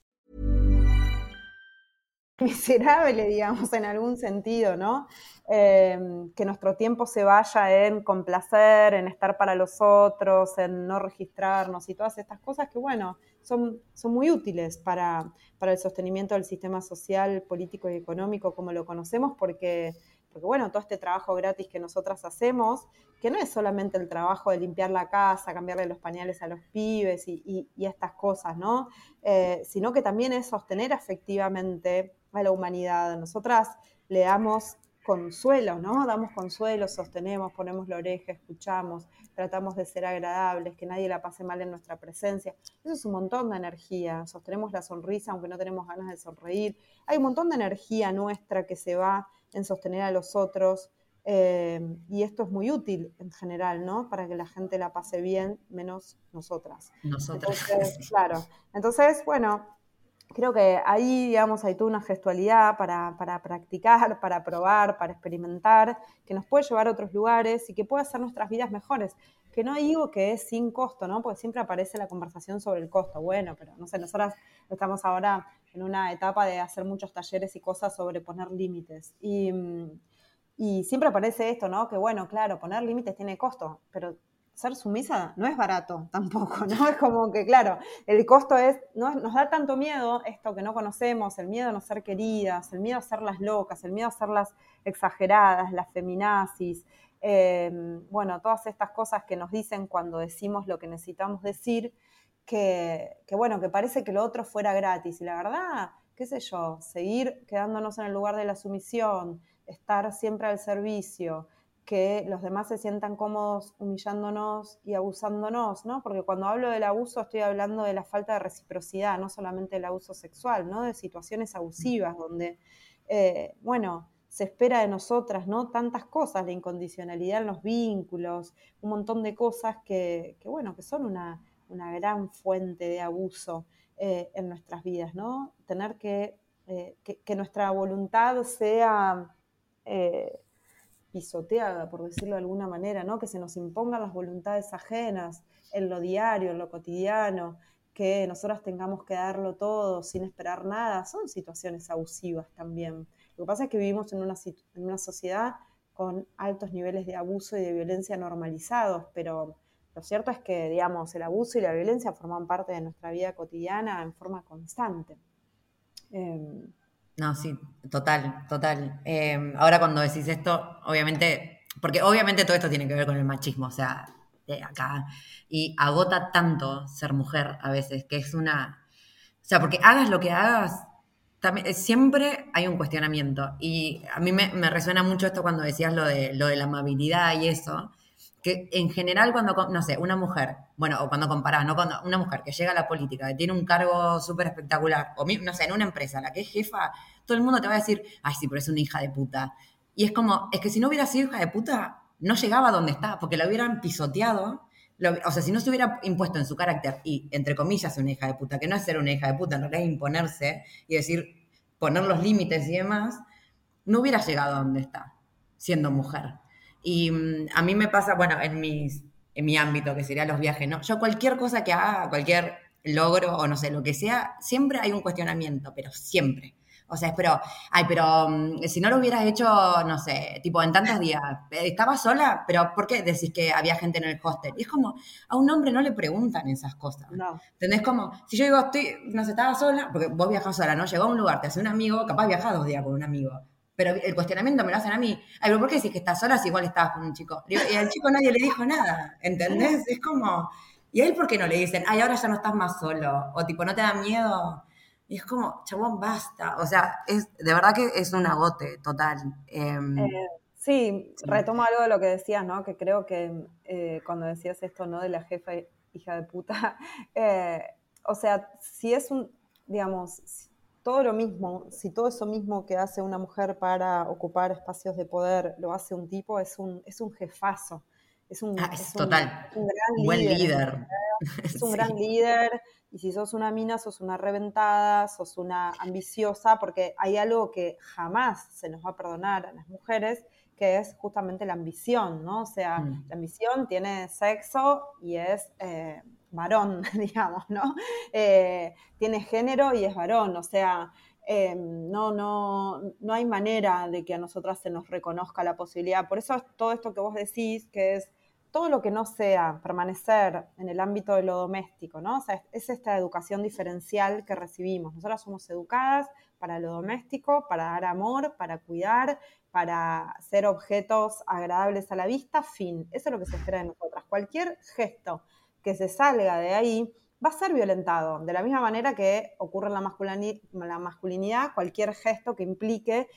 Speaker 2: miserable, digamos, en algún sentido, ¿no? Em, que nuestro tiempo se vaya en complacer, en estar para los otros, en no registrarnos y todas estas cosas que, bueno, son, son muy útiles para, para el sostenimiento del sistema social, político y económico como lo conocemos, porque porque bueno, todo este trabajo gratis que nosotras hacemos, que no es solamente el trabajo de limpiar la casa, cambiarle los pañales a los pibes y, estas cosas, ¿no? Eh, sino que también es sostener efectivamente a la humanidad. Nosotras le damos consuelo, ¿no? Damos consuelo, sostenemos, ponemos la oreja, escuchamos, tratamos de ser agradables, que nadie la pase mal en nuestra presencia. Eso es un montón de energía. Sostenemos la sonrisa aunque no tenemos ganas de sonreír. Hay un montón de energía nuestra que se va en sostener a los otros. Eh, y esto es muy útil en general, ¿no? Para que la gente la pase bien, menos nosotras.
Speaker 1: Nosotras.
Speaker 2: claro. Entonces, bueno, creo que ahí, digamos, hay toda una gestualidad para, para, practicar, para probar, para experimentar, que nos puede llevar a otros lugares y que puede hacer nuestras vidas mejores. Que no digo que es sin costo, ¿no? Porque siempre aparece la conversación sobre el costo. Bueno, pero no sé, nosotras estamos ahora en una etapa de hacer muchos talleres y cosas sobre poner límites. Y, y siempre aparece esto, ¿no? Que bueno, claro, poner límites tiene costo, pero ser sumisa no es barato tampoco, ¿no? Es como que, claro, el costo es, no, nos da tanto miedo esto que no conocemos, el miedo a no ser queridas, el miedo a ser las locas, el miedo a ser las exageradas, las feminazis, eh, bueno, todas estas cosas que nos dicen cuando decimos lo que necesitamos decir, que, bueno, que parece que lo otro fuera gratis. Y la verdad, qué sé yo, seguir quedándonos en el lugar de la sumisión, estar siempre al servicio, que los demás se sientan cómodos humillándonos y abusándonos, ¿no? Porque cuando hablo del abuso estoy hablando de la falta de reciprocidad, no solamente del abuso sexual, ¿no? De situaciones abusivas donde, eh, bueno, se espera de nosotras, ¿no? Tantas cosas, la incondicionalidad en los vínculos, un montón de cosas que, que bueno, que son una, una gran fuente de abuso eh, en nuestras vidas, ¿no? Tener que, eh, que, nuestra voluntad sea eh, pisoteada, por decirlo de alguna manera, ¿no? Que se nos impongan las voluntades ajenas en lo diario, en lo cotidiano, que nosotras tengamos que darlo todo sin esperar nada, son situaciones abusivas también. Lo que pasa es que vivimos en una, en una sociedad con altos niveles de abuso y de violencia normalizados, pero lo cierto es que, digamos, el abuso y la violencia forman parte de nuestra vida cotidiana en forma constante.
Speaker 1: Em, no, sí, total, total. Em, ahora cuando decís esto, obviamente, porque obviamente todo esto tiene que ver con el machismo, o sea, de acá, y agota tanto ser mujer a veces, que es una... O sea, porque hagas lo que hagas, siempre hay un cuestionamiento. Y a mí me, me, resuena mucho esto cuando decías lo de, lo de la amabilidad y eso, que en general cuando, no sé, una mujer, bueno, o cuando comparás, ¿no? Cuando una mujer que llega a la política, que tiene un cargo súper espectacular, o no sé, en una empresa, la que es jefa, todo el mundo te va a decir, ay, sí, pero es una hija de puta. Y es como, es que si no hubiera sido hija de puta, no llegaba a donde está, porque la hubieran pisoteado. O sea, si no se hubiera impuesto en su carácter y, entre comillas, una hija de puta, que no es ser una hija de puta, en realidad es imponerse y decir, poner los límites y demás, no hubiera llegado a donde está, siendo mujer. Y mm, a mí me pasa, bueno, en, mis, en mi ámbito, que sería los viajes, ¿no? Yo cualquier cosa que haga, cualquier logro o no sé, lo que sea, siempre hay un cuestionamiento, pero siempre. O sea, pero, ay, pero mm, si no lo hubieras hecho, no sé, tipo en tantos días, eh, ¿estabas sola? Pero ¿por qué decís que había gente en el hostel? Y es como, a un hombre no le preguntan esas cosas. No. ¿Entendés? Como, si yo digo, estoy, no sé, estaba sola, porque vos viajás sola, ¿no? Llegó a un lugar, te hace un amigo, capaz viajás dos días con un amigo pero el cuestionamiento me lo hacen a mí. Ay, pero ¿por qué decís que estás sola si igual estabas con un chico? Y al chico nadie le dijo nada, ¿entendés? Es como, ¿y a él por qué no le dicen, ay, ahora ya no estás más solo? O tipo, ¿no te da miedo? Y es como, chabón, basta. O sea, es, de verdad que es un agote total.
Speaker 2: Em, eh, sí, retomo algo de lo que decías, ¿no? Que creo que eh, cuando decías esto, ¿no? De la jefa hija de puta, eh, o sea, si es un, digamos, todo lo mismo, si todo eso mismo que hace una mujer para ocupar espacios de poder lo hace un tipo, es un, es un jefazo. Es un,
Speaker 1: ah, total. Un, gran buen líder.
Speaker 2: Es un gran líder. Y si sos una mina, sos una reventada, sos una ambiciosa, porque hay algo que jamás se nos va a perdonar a las mujeres, que es justamente la ambición, ¿no? O sea, mm. la ambición tiene sexo y es eh, varón, digamos, ¿no? Eh, tiene género y es varón, o sea, Em, no, no, no hay manera de que a nosotras se nos reconozca la posibilidad. Por eso es todo esto que vos decís, que es todo lo que no sea permanecer en el ámbito de lo doméstico, ¿no? O sea, es esta educación diferencial que recibimos. Nosotras somos educadas para lo doméstico, para dar amor, para cuidar, para ser objetos agradables a la vista, fin. Eso es lo que se espera de nosotras. Cualquier gesto que se salga de ahí va a ser violentado. De la misma manera que ocurre en la, masculinidad, cualquier gesto que implique,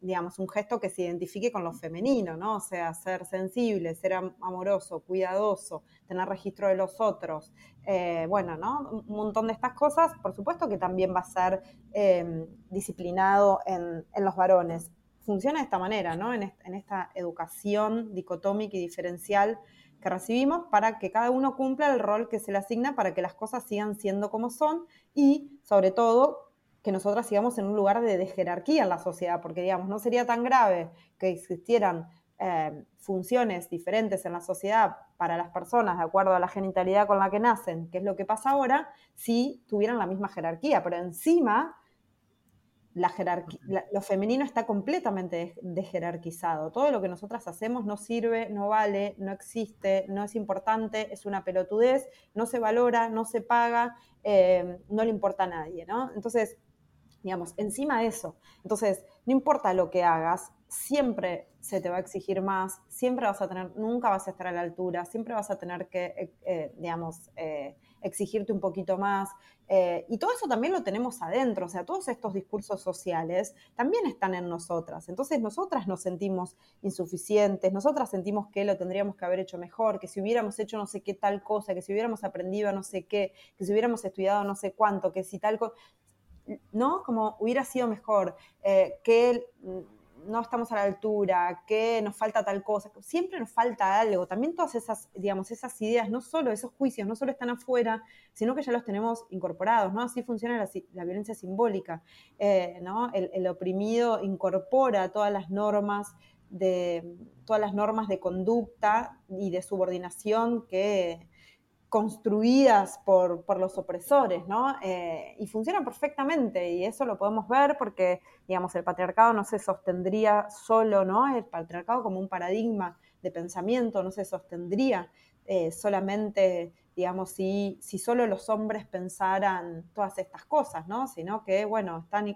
Speaker 2: digamos, un gesto que se identifique con lo femenino, ¿no? O sea, ser sensible, ser amoroso, cuidadoso, tener registro de los otros, eh, bueno, ¿no? Un montón de estas cosas, por supuesto que también va a ser em, disciplinado en, los varones. Funciona de esta manera, ¿no? En, en esta educación dicotómica y diferencial que recibimos para que cada uno cumpla el rol que se le asigna para que las cosas sigan siendo como son y, sobre todo, que nosotras sigamos en un lugar de, jerarquía en la sociedad, porque, digamos, no sería tan grave que existieran eh, funciones diferentes en la sociedad para las personas de acuerdo a la genitalidad con la que nacen, que es lo que pasa ahora, si tuvieran la misma jerarquía. Pero encima la jerarquía, lo femenino está completamente desjerarquizado. Todo lo que nosotras hacemos no sirve, no vale, no existe, no es importante, es una pelotudez, no se valora, no se paga, eh, no le importa a nadie, ¿no? Entonces, digamos, encima de eso, entonces, no importa lo que hagas, siempre se te va a exigir más, siempre vas a tener, nunca vas a estar a la altura, siempre vas a tener que, eh, eh, digamos, exigirte un poquito más. Eh, y todo eso también lo tenemos adentro, o sea, todos estos discursos sociales también están en nosotras. Entonces nosotras nos sentimos insuficientes, nosotras sentimos que lo tendríamos que haber hecho mejor, que si hubiéramos hecho no sé qué tal cosa, que si hubiéramos aprendido no sé qué, que si hubiéramos estudiado no sé cuánto, que si tal cosa, ¿no? Como hubiera sido mejor, eh, que no estamos a la altura, que nos falta tal cosa, siempre nos falta algo. También todas esas, digamos, esas ideas, no solo esos juicios, no solo están afuera, sino que ya los tenemos incorporados, ¿no? Así funciona la, violencia simbólica, eh, ¿no? El, oprimido incorpora todas las normas de todas las normas de conducta y de subordinación que, construidas por, los opresores, ¿no? Eh, y funcionan perfectamente, y eso lo podemos ver porque, digamos, el patriarcado no se sostendría solo, ¿no? El patriarcado como un paradigma de pensamiento no se sostendría eh, solamente, digamos, si, si solo los hombres pensaran todas estas cosas, ¿no? Sino que, bueno, están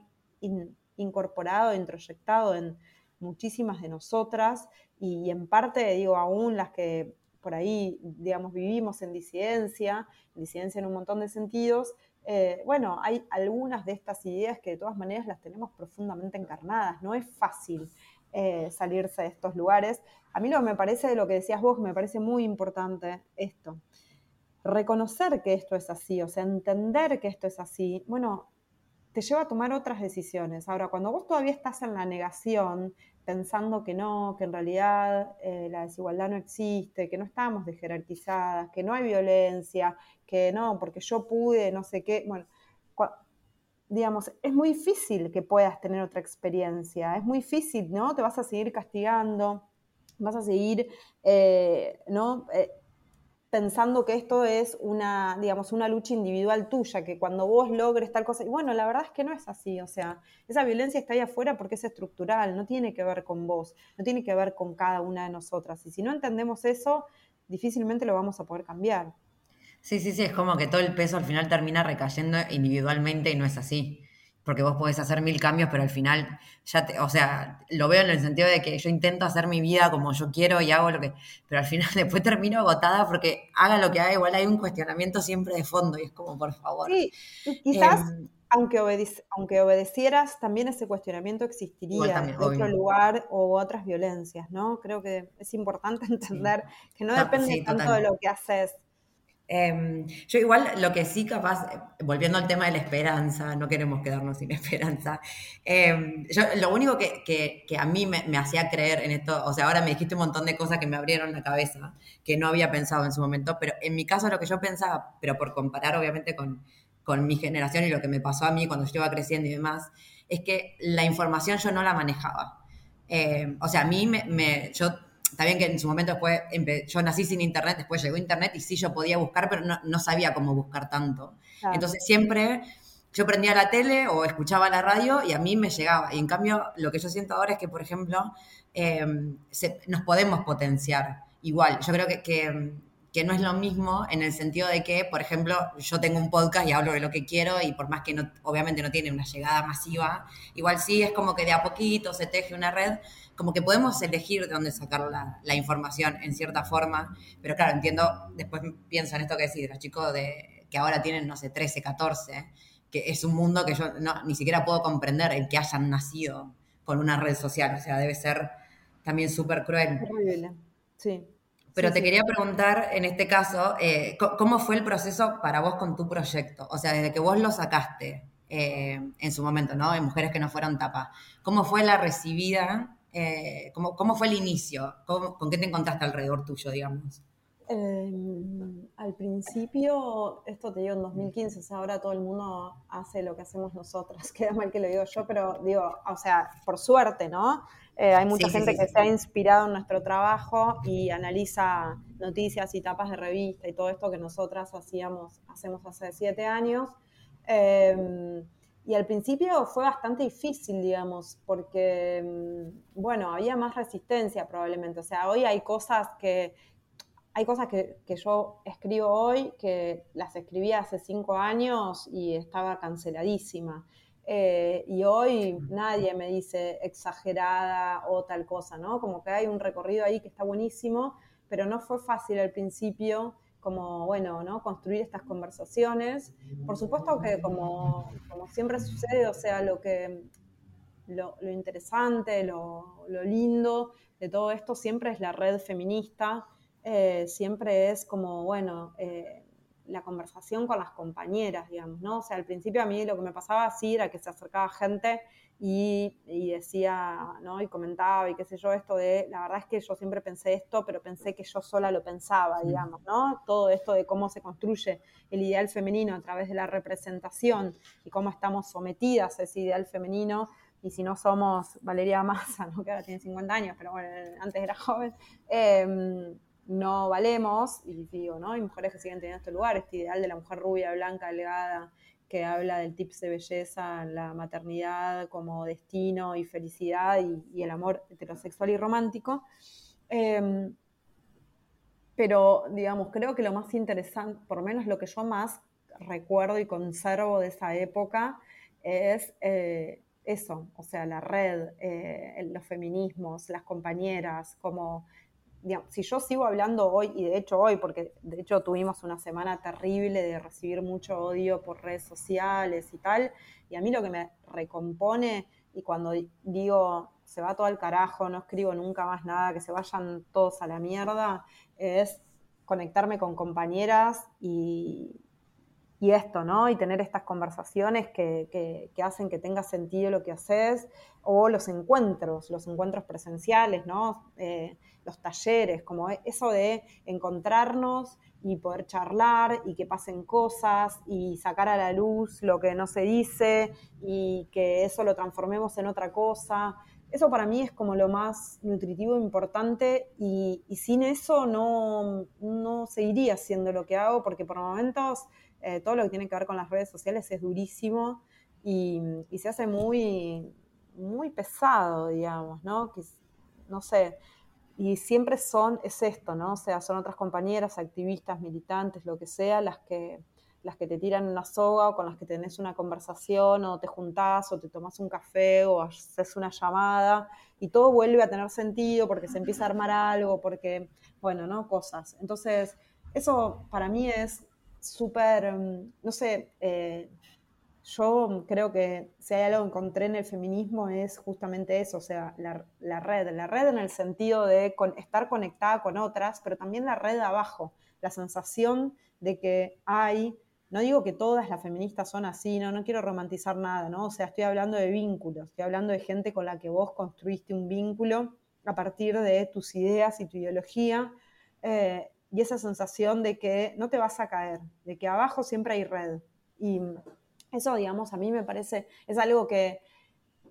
Speaker 2: incorporados, introyectados en muchísimas de nosotras y en parte, digo, aún las que por ahí, digamos, vivimos en disidencia, en disidencia en un montón de sentidos, eh, bueno, hay algunas de estas ideas que de todas maneras las tenemos profundamente encarnadas. No es fácil eh, salirse de estos lugares. A mí lo que me parece de lo que decías vos, me parece muy importante esto. Reconocer que esto es así, o sea, entender que esto es así, bueno, te lleva a tomar otras decisiones. Ahora, cuando vos todavía estás en la negación, pensando que no, que en realidad eh, la desigualdad no existe, que no estamos desjerarquizadas, que no hay violencia, que no, porque yo pude, no sé qué. Bueno, digamos, es muy difícil que puedas tener otra experiencia, es muy difícil, ¿no? Te vas a seguir castigando, vas a seguir, eh, ¿no? Eh, pensando que esto es una, digamos, una lucha individual tuya, que cuando vos logres tal cosa, y bueno, la verdad es que no es así, o sea, esa violencia está ahí afuera porque es estructural, no tiene que ver con vos, no tiene que ver con cada una de nosotras, y si no entendemos eso, difícilmente lo vamos a poder cambiar.
Speaker 1: Sí, sí, sí, es como que todo el peso al final termina recayendo individualmente y no es así porque vos podés hacer mil cambios, pero al final ya te, o sea, lo veo en el sentido de que yo intento hacer mi vida como yo quiero y hago lo que, pero al final después termino agotada porque haga lo que haga, igual hay un cuestionamiento siempre de fondo y es como, por favor.
Speaker 2: Sí, quizás, em, aunque, aunque obedecieras, también ese cuestionamiento existiría en otro lugar o otras violencias, ¿no? Creo que es importante entender que no depende tanto de lo que haces,
Speaker 1: Em, yo igual lo que sí capaz, volviendo al tema de la esperanza, no queremos quedarnos sin esperanza, em, yo, lo único que, que, a mí me, me, hacía creer en esto, o sea, ahora me dijiste un montón de cosas que me abrieron la cabeza, que no había pensado en su momento, pero en mi caso lo que yo pensaba, pero por comparar obviamente con, con mi generación y lo que me pasó a mí cuando yo iba creciendo y demás, es que la información yo no la manejaba. Em, o sea, a mí me, me yo está bien que en su momento después, yo nací sin internet, después llegó internet y sí yo podía buscar, pero no, sabía cómo buscar tanto. Entonces siempre yo prendía la tele o escuchaba la radio y a mí me llegaba. Y en cambio, lo que yo siento ahora es que, por ejemplo, em, nos podemos potenciar igual. Yo creo que, que, no es lo mismo en el sentido de que, por ejemplo, yo tengo un podcast y hablo de lo que quiero y por más que no, obviamente no tiene una llegada masiva, igual sí es como que de a poquito se teje una red, como que podemos elegir de dónde sacar la, información en cierta forma, pero claro, entiendo, después pienso en esto que decís, los chicos de, que ahora tienen, no sé, 13, 14, que es un mundo que yo no, ni siquiera puedo comprender el que hayan nacido con una red social. O sea, debe ser también súper cruel.
Speaker 2: Sí.
Speaker 1: Pero te quería preguntar, en este caso, eh, ¿cómo fue el proceso para vos con tu proyecto? O sea, desde que vos lo sacaste eh, en su momento, ¿no? En Mujeres que no fueron tapa. ¿Cómo fue la recibida? Eh, ¿cómo, ¿cómo, fue el inicio? ¿Con qué te encontraste alrededor tuyo, digamos?
Speaker 2: Em, al principio, esto te digo en 2015, o sea, ahora todo el mundo hace lo que hacemos nosotras, queda mal que lo digo yo, pero digo, o sea, por suerte, ¿no? Eh, hay mucha gente que se ha inspirado en nuestro trabajo y analiza noticias y tapas de revista y todo esto que nosotras hacíamos, hacemos hace siete años. Em, y al principio fue bastante difícil, digamos, porque, em, bueno, había más resistencia probablemente. O sea, hoy hay cosas que, hay cosas que, yo escribo hoy que las escribí hace cinco años y estaba canceladísima. Eh, y hoy nadie me dice exagerada o tal cosa, ¿no? Como que hay un recorrido ahí que está buenísimo, pero no fue fácil al principio como, bueno, ¿no? Construir estas conversaciones. Por supuesto que como, como siempre sucede, o sea, lo que, lo, interesante, lo, lo, lindo de todo esto siempre es la red feminista, eh, siempre es como, bueno, eh, la conversación con las compañeras, digamos, ¿no? O sea, al principio a mí lo que me pasaba así era que se acercaba gente y, decía, ¿no? Y comentaba y qué sé yo, esto de, la verdad es que yo siempre pensé esto, pero pensé que yo sola lo pensaba, digamos, ¿no? Todo esto de cómo se construye el ideal femenino a través de la representación y cómo estamos sometidas a ese ideal femenino y si no somos Valeria Massa, ¿no? que ahora tiene 50 años, pero bueno, antes era joven, eh, no valemos, y digo, ¿no? Hay mujeres que siguen teniendo este lugar, este ideal de la mujer rubia, blanca, delgada, que habla del tips de belleza, la maternidad como destino y felicidad y, el amor heterosexual y romántico. Em, pero, digamos, creo que lo más interesante, por lo menos lo que yo más recuerdo y conservo de esa época, es eh, eso, o sea, la red, eh, los feminismos, las compañeras, como si yo sigo hablando hoy, y de hecho hoy, porque de hecho tuvimos una semana terrible de recibir mucho odio por redes sociales y tal, y a mí lo que me recompone, y cuando digo se va todo al carajo, no escribo nunca más nada, que se vayan todos a la mierda, es conectarme con compañeras y, y esto, ¿no? Y tener estas conversaciones que, hacen que tenga sentido lo que haces, o los encuentros, los encuentros presenciales, ¿no? Eh, los talleres, como eso de encontrarnos y poder charlar y que pasen cosas y sacar a la luz lo que no se dice y que eso lo transformemos en otra cosa. Eso para mí es como lo más nutritivo e importante y, sin eso no, no seguiría haciendo lo que hago porque por momentos eh, todo lo que tiene que ver con las redes sociales es durísimo y, se hace muy, muy pesado, digamos, ¿no? No sé, y siempre son, es esto, ¿no? O sea, son otras compañeras, activistas, militantes, lo que sea, las que, las que te tiran una soga o con las que tenés una conversación o te juntás o te tomás un café o haces una llamada y todo vuelve a tener sentido porque se empieza a armar algo, porque, bueno, ¿no? Cosas. Entonces, eso para mí es súper, mm, no sé, eh, yo creo que si hay algo que encontré en el feminismo es justamente eso, o sea, la, red, la red en el sentido de estar conectada con otras, pero también la red abajo, la sensación de que hay, no digo que todas las feministas son así, no, no quiero romantizar nada, ¿no? O sea, estoy hablando de vínculos, estoy hablando de gente con la que vos construiste un vínculo a partir de tus ideas y tu ideología. Eh, y esa sensación de que no te vas a caer, de que abajo siempre hay red. Y eso, digamos, a mí me parece, es algo que,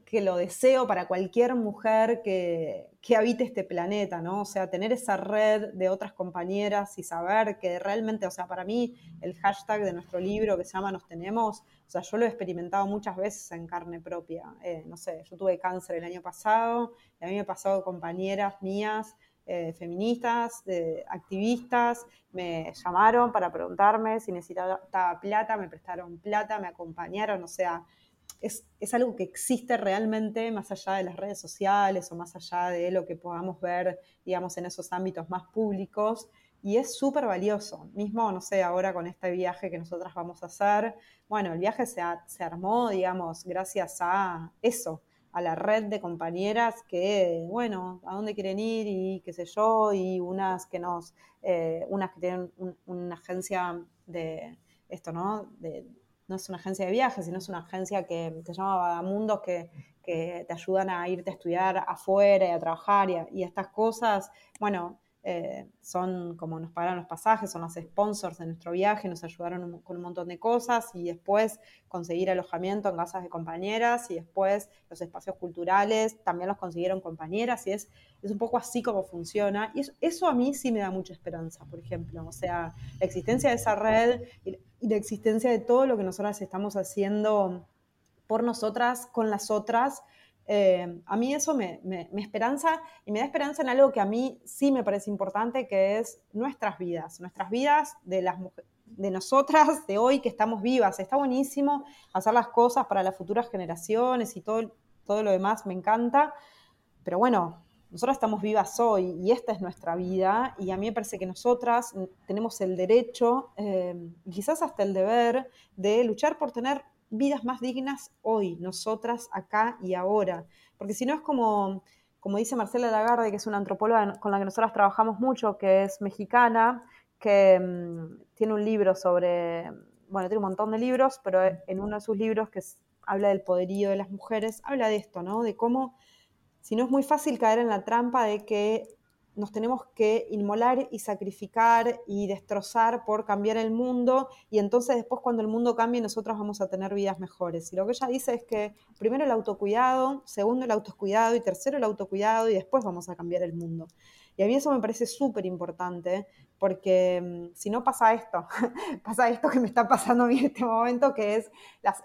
Speaker 2: que lo deseo para cualquier mujer que, que, habite este planeta, ¿no? O sea, tener esa red de otras compañeras y saber que realmente, o sea, para mí el hashtag de nuestro libro que se llama Nos Tenemos, o sea, yo lo he experimentado muchas veces en carne propia. Eh, no sé, yo tuve cáncer el año pasado y a mí me ha pasado compañeras mías eh, feministas, activistas, me llamaron para preguntarme si necesitaba plata, me prestaron plata, me acompañaron, o sea, es, algo que existe realmente más allá de las redes sociales o más allá de lo que podamos ver, digamos, en esos ámbitos más públicos. Y es súper valioso. Mismo, no sé, ahora con este viaje que nosotras vamos a hacer, bueno, el viaje se, se armó, digamos, gracias a eso, a la red de compañeras que, bueno, a dónde quieren ir y qué sé yo, y unas que nos, eh, unas que tienen una agencia de esto, ¿no? De, no es una agencia de viajes, sino es una agencia que se llama Vagamundos, que, que te ayudan a irte a estudiar afuera y a trabajar y, y estas cosas. Bueno, eh, son como nos pagaron los pasajes, son los sponsors de nuestro viaje, nos ayudaron con un montón de cosas y después conseguir alojamiento en casas de compañeras y después los espacios culturales también los consiguieron compañeras y es, es un poco así como funciona y eso, a mí sí me da mucha esperanza, por ejemplo, o sea, la existencia de esa red y, y la existencia de todo lo que nosotras estamos haciendo por nosotras, con las otras, eh, a mí eso me, esperanza y me da esperanza en algo que a mí sí me parece importante, que es nuestras vidas, nuestras vidas de las de nosotras, de hoy que estamos vivas. Está buenísimo hacer las cosas para las futuras generaciones y todo, todo lo demás, me encanta. Pero bueno, nosotras estamos vivas hoy y esta es nuestra vida y a mí me parece que nosotras tenemos el derecho eh, quizás hasta el deber de luchar por tener vidas más dignas hoy, nosotras, acá y ahora. Porque si no es como, como dice Marcela Lagarde, que es una antropóloga con la que nosotras trabajamos mucho, que es mexicana, que mm, tiene un libro sobre, bueno, tiene un montón de libros, pero en uno de sus libros que habla del poderío de las mujeres, habla de esto, ¿no? De cómo, si no es muy fácil caer en la trampa de que nos tenemos que inmolar y sacrificar y destrozar por cambiar el mundo y entonces después cuando el mundo cambie nosotros vamos a tener vidas mejores. Y lo que ella dice es que primero el autocuidado, segundo el autocuidado y tercero el autocuidado y después vamos a cambiar el mundo. Y a mí eso me parece súper importante porque mm, si no pasa esto, pasa esto que me está pasando a mí en este momento, que es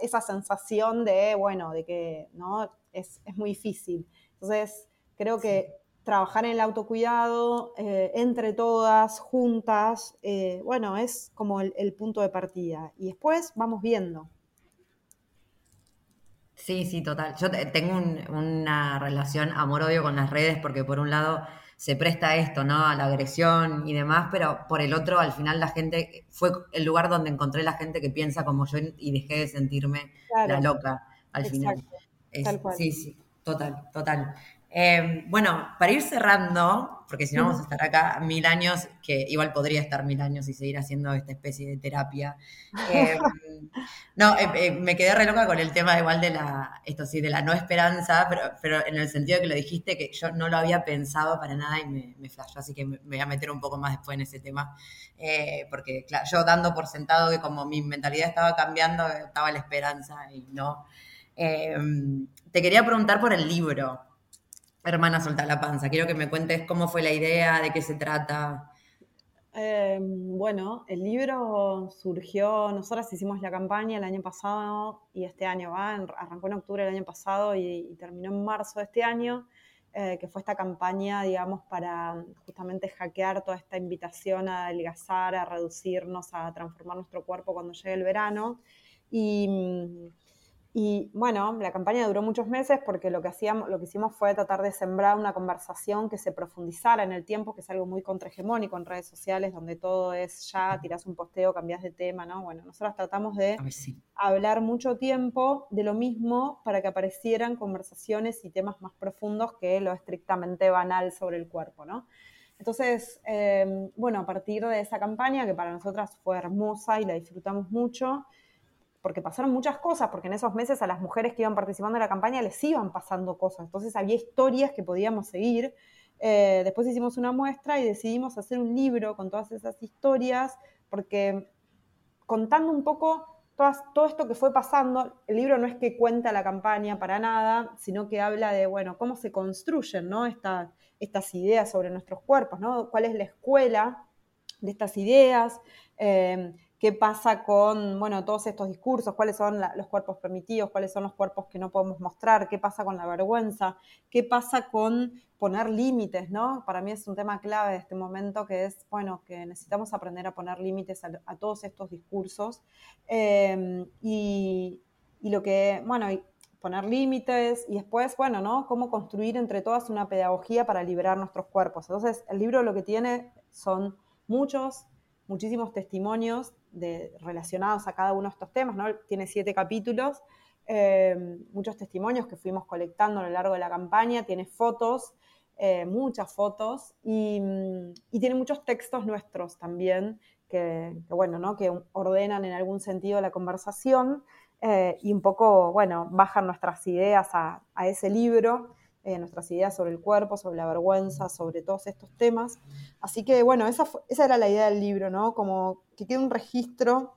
Speaker 2: esa sensación de, bueno, de que no es, es muy difícil. Entonces, creo que trabajar en el autocuidado eh, entre todas, juntas, eh, bueno, es como el, punto de partida. Y después vamos viendo.
Speaker 1: Sí, sí, total. Yo tengo una relación amor-odio con las redes porque por un lado se presta esto, ¿no? A la agresión y demás, pero por el otro, al final la gente fue el lugar donde encontré la gente que piensa como yo y dejé de sentirme la loca al final. Tal cual. Sí, sí, total, total. Em, bueno, para ir cerrando, porque si no vamos a estar acá mil años, que igual podría estar mil años y seguir haciendo esta especie de terapia. Em, no, eh, eh, me quedé re loca con el tema igual de la, esto sí, de la no esperanza, pero, pero en el sentido de que lo dijiste, que yo no lo había pensado para nada y me, me flashó, así que me, voy a meter un poco más después en ese tema, eh, porque claro, yo dando por sentado que como mi mentalidad estaba cambiando, estaba la esperanza y no. Em, te quería preguntar por el libro. Hermana Solta la Panza. Quiero que me cuentes cómo fue la idea, de qué se trata.
Speaker 2: Em, bueno, el libro surgió, nosotras hicimos la campaña el año pasado y este año va, arrancó en octubre del año pasado y, terminó en marzo de este año, eh, que fue esta campaña, digamos, para justamente hackear toda esta invitación a adelgazar, a reducirnos, a transformar nuestro cuerpo cuando llegue el verano. Y y bueno, la campaña duró muchos meses porque lo que, hacíamos, lo que hicimos fue tratar de sembrar una conversación que se profundizara en el tiempo, que es algo muy contrahegemónico en redes sociales, donde todo es ya, tiras un posteo, cambias de tema, ¿no? Bueno, nosotros tratamos de hablar mucho tiempo de lo mismo para que aparecieran conversaciones y temas más profundos que lo estrictamente banal sobre el cuerpo, ¿no? Entonces, eh, bueno, a partir de esa campaña, que para nosotras fue hermosa y la disfrutamos mucho, porque pasaron muchas cosas, porque en esos meses a las mujeres que iban participando en la campaña les iban pasando cosas, entonces había historias que podíamos seguir. Eh, después hicimos una muestra y decidimos hacer un libro con todas esas historias, porque contando un poco todo esto que fue pasando, el libro no es que cuenta la campaña para nada, sino que habla de, bueno, cómo se construyen, ¿no? estas ideas sobre nuestros cuerpos, ¿no? ¿Cuál es la escuela de estas ideas? Eh, qué pasa con, bueno, todos estos discursos, cuáles son los cuerpos permitidos, cuáles son los cuerpos que no podemos mostrar, qué pasa con la vergüenza, qué pasa con poner límites, ¿no? Para mí es un tema clave de este momento que es, bueno, que necesitamos aprender a poner límites a, todos estos discursos em, y, lo que, bueno, poner límites y después, bueno, ¿no? Cómo construir entre todas una pedagogía para liberar nuestros cuerpos. Entonces, el libro lo que tiene son muchos, muchísimos testimonios relacionados a cada uno de estos temas, ¿no? Tiene siete capítulos, eh, muchos testimonios que fuimos colectando a lo largo de la campaña, tiene fotos, eh, muchas fotos, y, tiene muchos textos nuestros también, que, bueno, ¿no? que ordenan en algún sentido la conversación eh, y un poco, bueno, bajan nuestras ideas a ese libro eh, nuestras ideas sobre el cuerpo, sobre la vergüenza, sobre todos estos temas. Así que bueno, esa, esa era la idea del libro, ¿no? Como que quede un registro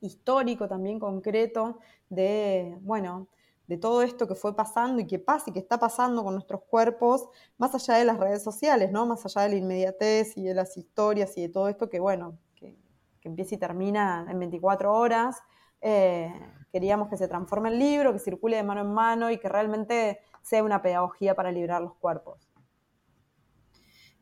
Speaker 2: histórico también concreto de, bueno, de todo esto que fue pasando y que pasa y que está pasando con nuestros cuerpos, más allá de las redes sociales, ¿no? Más allá de la inmediatez y de las historias y de todo esto que, bueno, que, empieza y termina en 24 horas. Eh, queríamos que se transforme el libro, que circule de mano en mano y que realmente sea una pedagogía para liberar los cuerpos.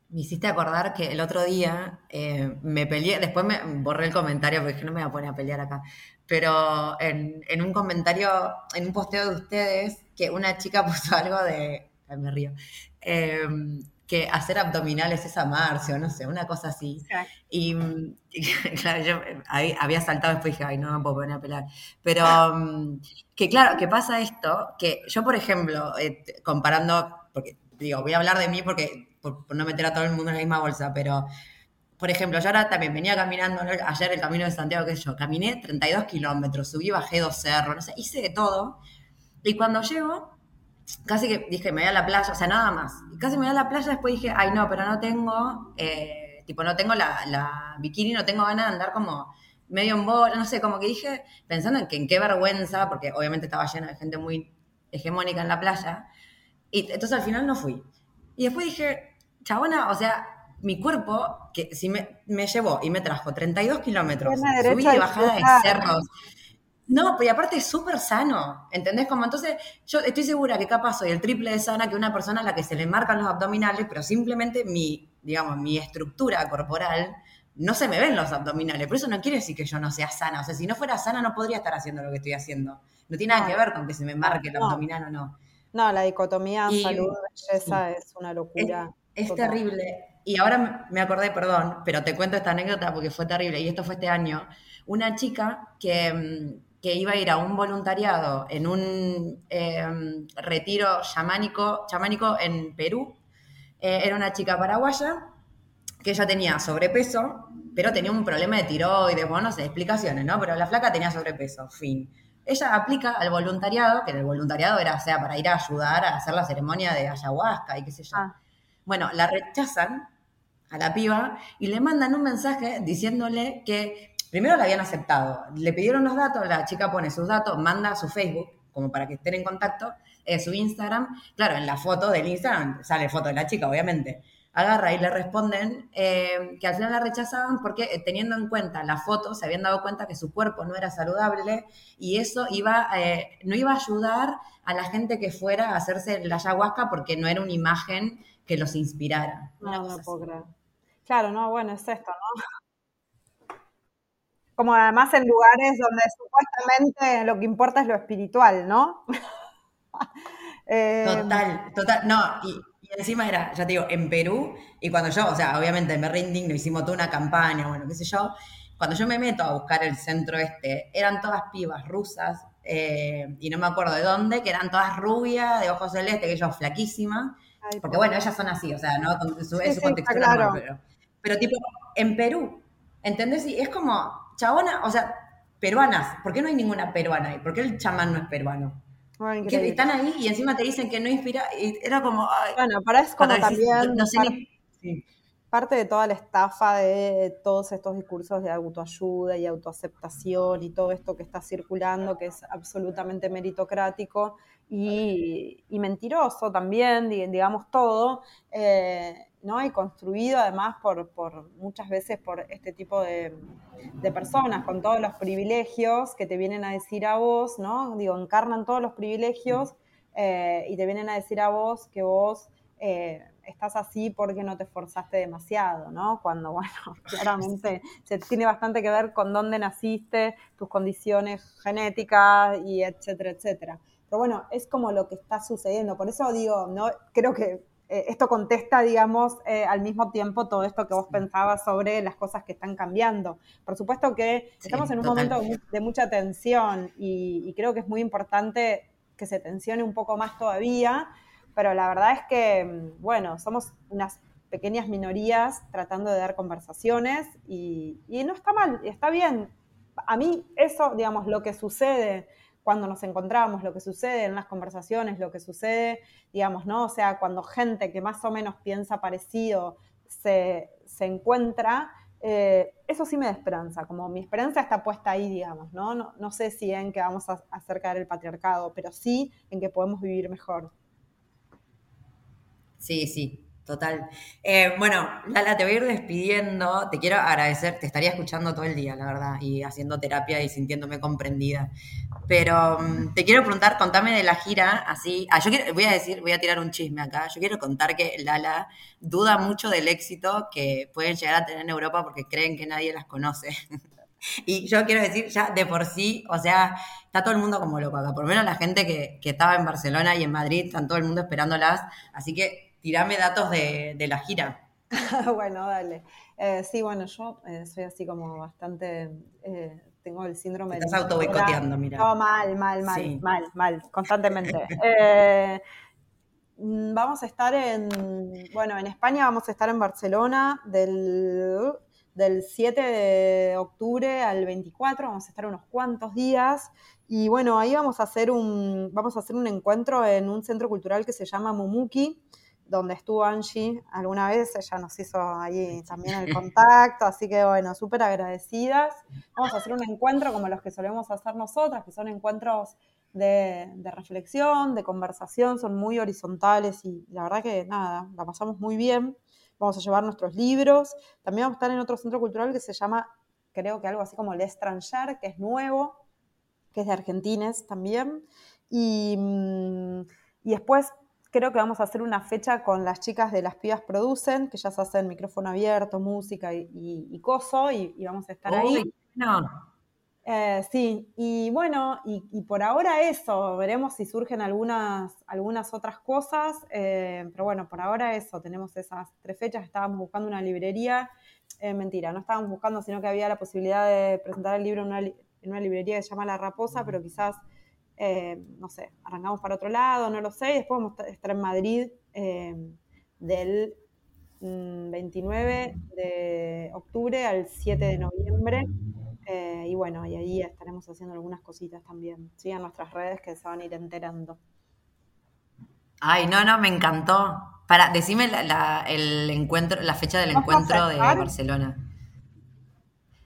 Speaker 1: Me hiciste acordar que el otro día eh, me peleé, después me borré el comentario porque no me voy a poner a pelear acá, pero en, un comentario, en un posteo de ustedes, que una chica puso algo de, me río, em, que hacer abdominales es amarse o no sé, una cosa así. Y, claro, yo había saltado después y dije, ay, no me puedo poner a pelear. Pero mm, que claro, que pasa esto, que yo, por ejemplo, eh, comparando, porque digo, voy a hablar de mí porque por, no meter a todo el mundo en la misma bolsa, pero por ejemplo, yo ahora también venía caminando ayer el camino de Santiago, que yo, caminé 32 kilómetros, subí, bajé dos cerros, no sé, hice de todo. Y cuando llego, casi que dije, me voy a la playa, o sea, nada más. Y casi me voy a la playa, después dije, ay, no, pero no tengo, eh, tipo, no tengo la, la, bikini, no tengo ganas de andar como medio en bola, no sé, como que dije, pensando en que en qué vergüenza, porque obviamente estaba llena de gente muy hegemónica en la playa, y entonces al final no fui. Y después dije, chabona, o sea, mi cuerpo, que si me, me llevó y me trajo 32 kilómetros, subí y bajada de cerros, no, pero aparte es súper sano, ¿entendés? Como entonces, yo estoy segura que capaz soy el triple de sana que una persona a la que se le marcan los abdominales, pero simplemente mi, digamos, mi estructura corporal no se me ven los abdominales. Por eso no quiere decir que yo no sea sana. O sea, si no fuera sana no podría estar haciendo lo que estoy haciendo. No tiene nada que ver con que se me marque el abdominal o no.
Speaker 2: No, la dicotomía salud-belleza es una locura.
Speaker 1: Es, terrible. Y ahora me acordé, perdón, pero te cuento esta anécdota porque fue terrible. Y esto fue este año. Una chica que mm, que iba a ir a un voluntariado en un em, retiro chamánico, chamánico en Perú. Eh, era una chica paraguaya que ella tenía sobrepeso, pero tenía un problema de tiroides, bueno, no sé, explicaciones, ¿no? Pero la flaca tenía sobrepeso, fin. Ella aplica al voluntariado, que el voluntariado era, o sea, para ir a ayudar a hacer la ceremonia de ayahuasca y qué sé yo. Ah. Bueno, la rechazan a la piba y le mandan un mensaje diciéndole que Primero la habían aceptado, le pidieron los datos, la chica pone sus datos, manda su Facebook, como para que estén en contacto, eh, su Instagram. Claro, en la foto del Instagram sale foto de la chica, obviamente. Agarra y le responden eh, que al final la rechazaban porque eh, teniendo en cuenta la foto se habían dado cuenta que su cuerpo no era saludable y eso iba, no iba a ayudar a la gente que fuera a hacerse la ayahuasca porque no era una imagen que los inspirara.
Speaker 2: No, no puedo Claro, no, bueno, es esto, ¿no? Como además en lugares donde supuestamente lo que importa es lo espiritual, ¿no?
Speaker 1: Eh, total, total. No, y, encima era, ya te digo, en Perú, y cuando yo, o sea, obviamente me reindigno, hicimos toda una campaña, bueno, qué sé yo, cuando yo me meto a buscar el centro este, eran todas pibas rusas, eh, y no me acuerdo de dónde, que eran todas rubias, de ojos celestes, que yo flaquísima, porque bueno, ellas son así, o sea, ¿no? Su, es su contexto pero, pero tipo, en Perú, ¿entendés? Y es como, chabona, o sea, peruanas, ¿por qué no hay ninguna peruana ahí? ¿Por qué el chamán no es peruano? que están ahí y encima te dicen que no inspira, y era como...
Speaker 2: bueno, para eso como también... No, sé ni, parte de toda la estafa de todos estos discursos de autoayuda y autoaceptación y todo esto que está circulando, que es absolutamente meritocrático y, mentiroso también, digamos todo, eh, ¿no? y construido además por, muchas veces por este tipo de, personas con todos los privilegios que te vienen a decir a vos, ¿no? digo, encarnan todos los privilegios eh, y te vienen a decir a vos que vos... Eh, estás así porque no te esforzaste demasiado, ¿no? Cuando, bueno, claramente se tiene bastante que ver con dónde naciste, tus condiciones genéticas y etcétera, etcétera. Pero bueno, es como lo que está sucediendo. Por eso digo, no creo que eh, esto contesta, digamos, eh, al mismo tiempo todo esto que vos pensabas sobre las cosas que están cambiando. Por supuesto que estamos en un momento de mucha tensión y, y creo que es muy importante que se tensione un poco más todavía, pero la verdad es que, mm, bueno, somos unas pequeñas minorías tratando de dar conversaciones y, no está mal, está bien. A mí eso, digamos, lo que sucede cuando nos encontramos, lo que sucede en las conversaciones, lo que sucede, digamos, ¿no? O sea, cuando gente que más o menos piensa parecido se, encuentra, eh, eso sí me da esperanza, como mi esperanza está puesta ahí, digamos, ¿no? No, no sé si en que vamos a acercar el patriarcado, pero sí en que podemos vivir mejor.
Speaker 1: Sí, sí, total. Eh, bueno, Lala, te voy a ir despidiendo. Te quiero agradecer, te estaría escuchando todo el día, la verdad, y haciendo terapia y sintiéndome comprendida. Pero mm, te quiero preguntar, contame de la gira, así. Ah, yo quiero, voy a decir, voy a tirar un chisme acá. Yo quiero contar que Lala duda mucho del éxito que pueden llegar a tener en Europa porque creen que nadie las conoce. Y yo quiero decir, ya de por sí, o sea, está todo el mundo como loco acá. Por lo menos la gente que, que estaba en Barcelona y en Madrid, están todo el mundo esperándolas. Así que tirame datos de, la gira.
Speaker 2: bueno, dale. Eh, sí, bueno, yo eh, soy así como bastante. Eh, tengo el síndrome
Speaker 1: Estás auto boicoteando, mira.
Speaker 2: No, mal, mal, mal, mal, mal, constantemente. Mm, vamos a estar en. Bueno, en España vamos a estar en Barcelona del, del 7 de octubre al 24. Vamos a estar unos cuantos días. Y bueno, ahí vamos a hacer un, vamos a hacer un encuentro en un centro cultural que se llama Mumuki donde estuvo Angie alguna vez, ella nos hizo ahí también el contacto, así que bueno, súper agradecidas. Vamos a hacer un encuentro como los que solemos hacer nosotras, que son encuentros de, reflexión, de conversación, son muy horizontales y la verdad que nada, la pasamos muy bien. Vamos a llevar nuestros libros. También vamos a estar en otro centro cultural que se llama, creo que algo así como Le Estranger, que es nuevo, que es de argentines también. Y, mm, y después creo que vamos a hacer una fecha con las chicas de Las Pibas Producen, que ya se hacen micrófono abierto, música y, coso, y, vamos a estar ahí. No. Eh, sí, y bueno, y, por ahora eso, veremos si surgen algunas, algunas otras cosas, eh, pero bueno, por ahora eso, tenemos esas tres fechas, estábamos buscando una librería, eh, mentira, no estábamos buscando, sino que había la posibilidad de presentar el libro en una, en una librería que se llama La Raposa, pero quizás eh, no sé, arrancamos para otro lado, no lo sé, y después vamos a estar en Madrid eh, del 29 mm, de octubre al 7 de noviembre. Eh, y bueno, y ahí estaremos haciendo algunas cositas también. Sigan nuestras redes que se van a ir enterando.
Speaker 1: Ay, no, no, me encantó. Para, decime la, el encuentro, la fecha del encuentro de Barcelona.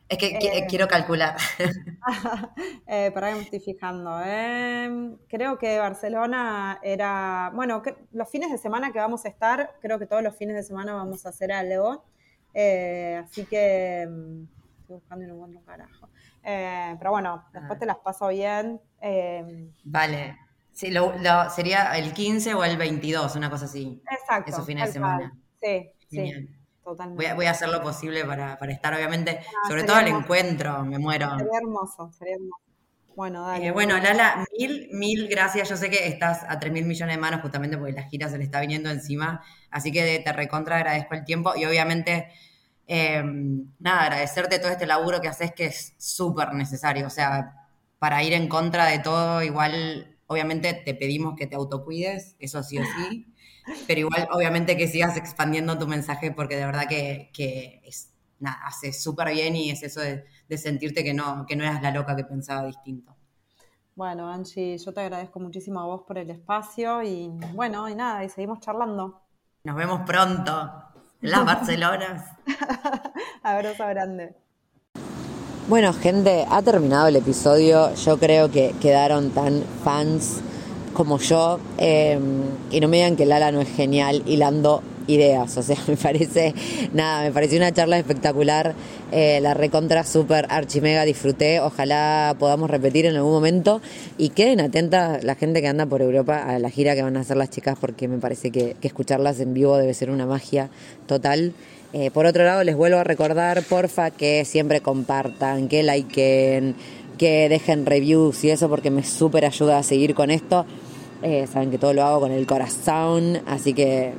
Speaker 1: Es que eh, quiero calcular.
Speaker 2: eh, para que me estoy fijando. Em, creo que Barcelona era. Bueno, los fines de semana que vamos a estar, creo que todos los fines de semana vamos a hacer algo. Eh, así que. Em, estoy buscando y no encuentro un carajo. Eh, pero bueno, después ah. te las paso bien.
Speaker 1: Vale. Sí, lo, sería el 15 o el 22, una cosa así.
Speaker 2: Exacto.
Speaker 1: Esos fines de semana.
Speaker 2: Sí, sí.
Speaker 1: Voy a, voy a, hacer lo posible para, estar, obviamente, ah, sobre todo el encuentro, me muero.
Speaker 2: Sería hermoso, sería hermoso. Bueno, dale.
Speaker 1: Eh, bueno, Lala, mil, mil gracias. Yo sé que estás a tres mil millones de manos justamente porque la gira se le está viniendo encima. Así que te recontra agradezco el tiempo y obviamente, eh, nada, agradecerte todo este laburo que haces que es súper necesario. O sea, para ir en contra de todo, igual, obviamente te pedimos que te autocuides, eso sí o sí. Pero igual, obviamente, que sigas expandiendo tu mensaje porque de verdad que, es, nada, hace súper bien y es eso de, sentirte que no, que no eras la loca que pensaba distinto.
Speaker 2: Bueno, Angie, yo te agradezco muchísimo a vos por el espacio y bueno, y nada, y seguimos charlando.
Speaker 1: Nos vemos pronto.
Speaker 2: Las Barcelonas.
Speaker 7: Abrazo grande.
Speaker 1: Bueno, gente, ha terminado el episodio. Yo creo que quedaron tan fans como yo. Eh, y no me digan que Lala no es genial hilando ideas. O sea, me parece, nada, me pareció una charla espectacular. Eh, la recontra super archimega disfruté. Ojalá podamos repetir en algún momento. Y queden atentas la gente que anda por Europa a la gira que van a hacer las chicas, porque me parece que, que escucharlas en vivo debe ser una magia total. Eh, por otro lado, les vuelvo a recordar, porfa, que siempre compartan, que likeen, que dejen reviews y eso, porque me súper ayuda a seguir con esto. Eh, saben que todo lo hago con el corazón, así que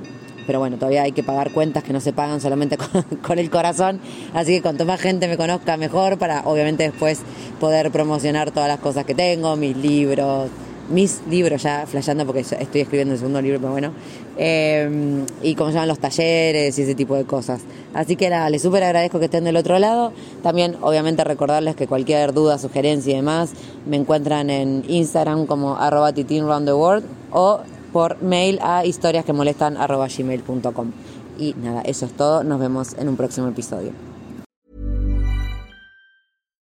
Speaker 1: pero bueno, todavía hay que pagar cuentas que no se pagan solamente con, con, el corazón, así que cuanto más gente me conozca mejor para obviamente después poder promocionar todas las cosas que tengo, mis libros, mis libros ya flasheando porque estoy escribiendo el segundo libro, pero bueno, eh, y como se llaman los talleres y ese tipo de cosas. Así que nada, les súper agradezco que estén del otro lado. También, obviamente, recordarles que cualquier duda, sugerencia y demás me encuentran en Instagram como arroba o por mail a historias que molestan gmail.com. Y nada, eso es todo. Nos vemos en un próximo episodio.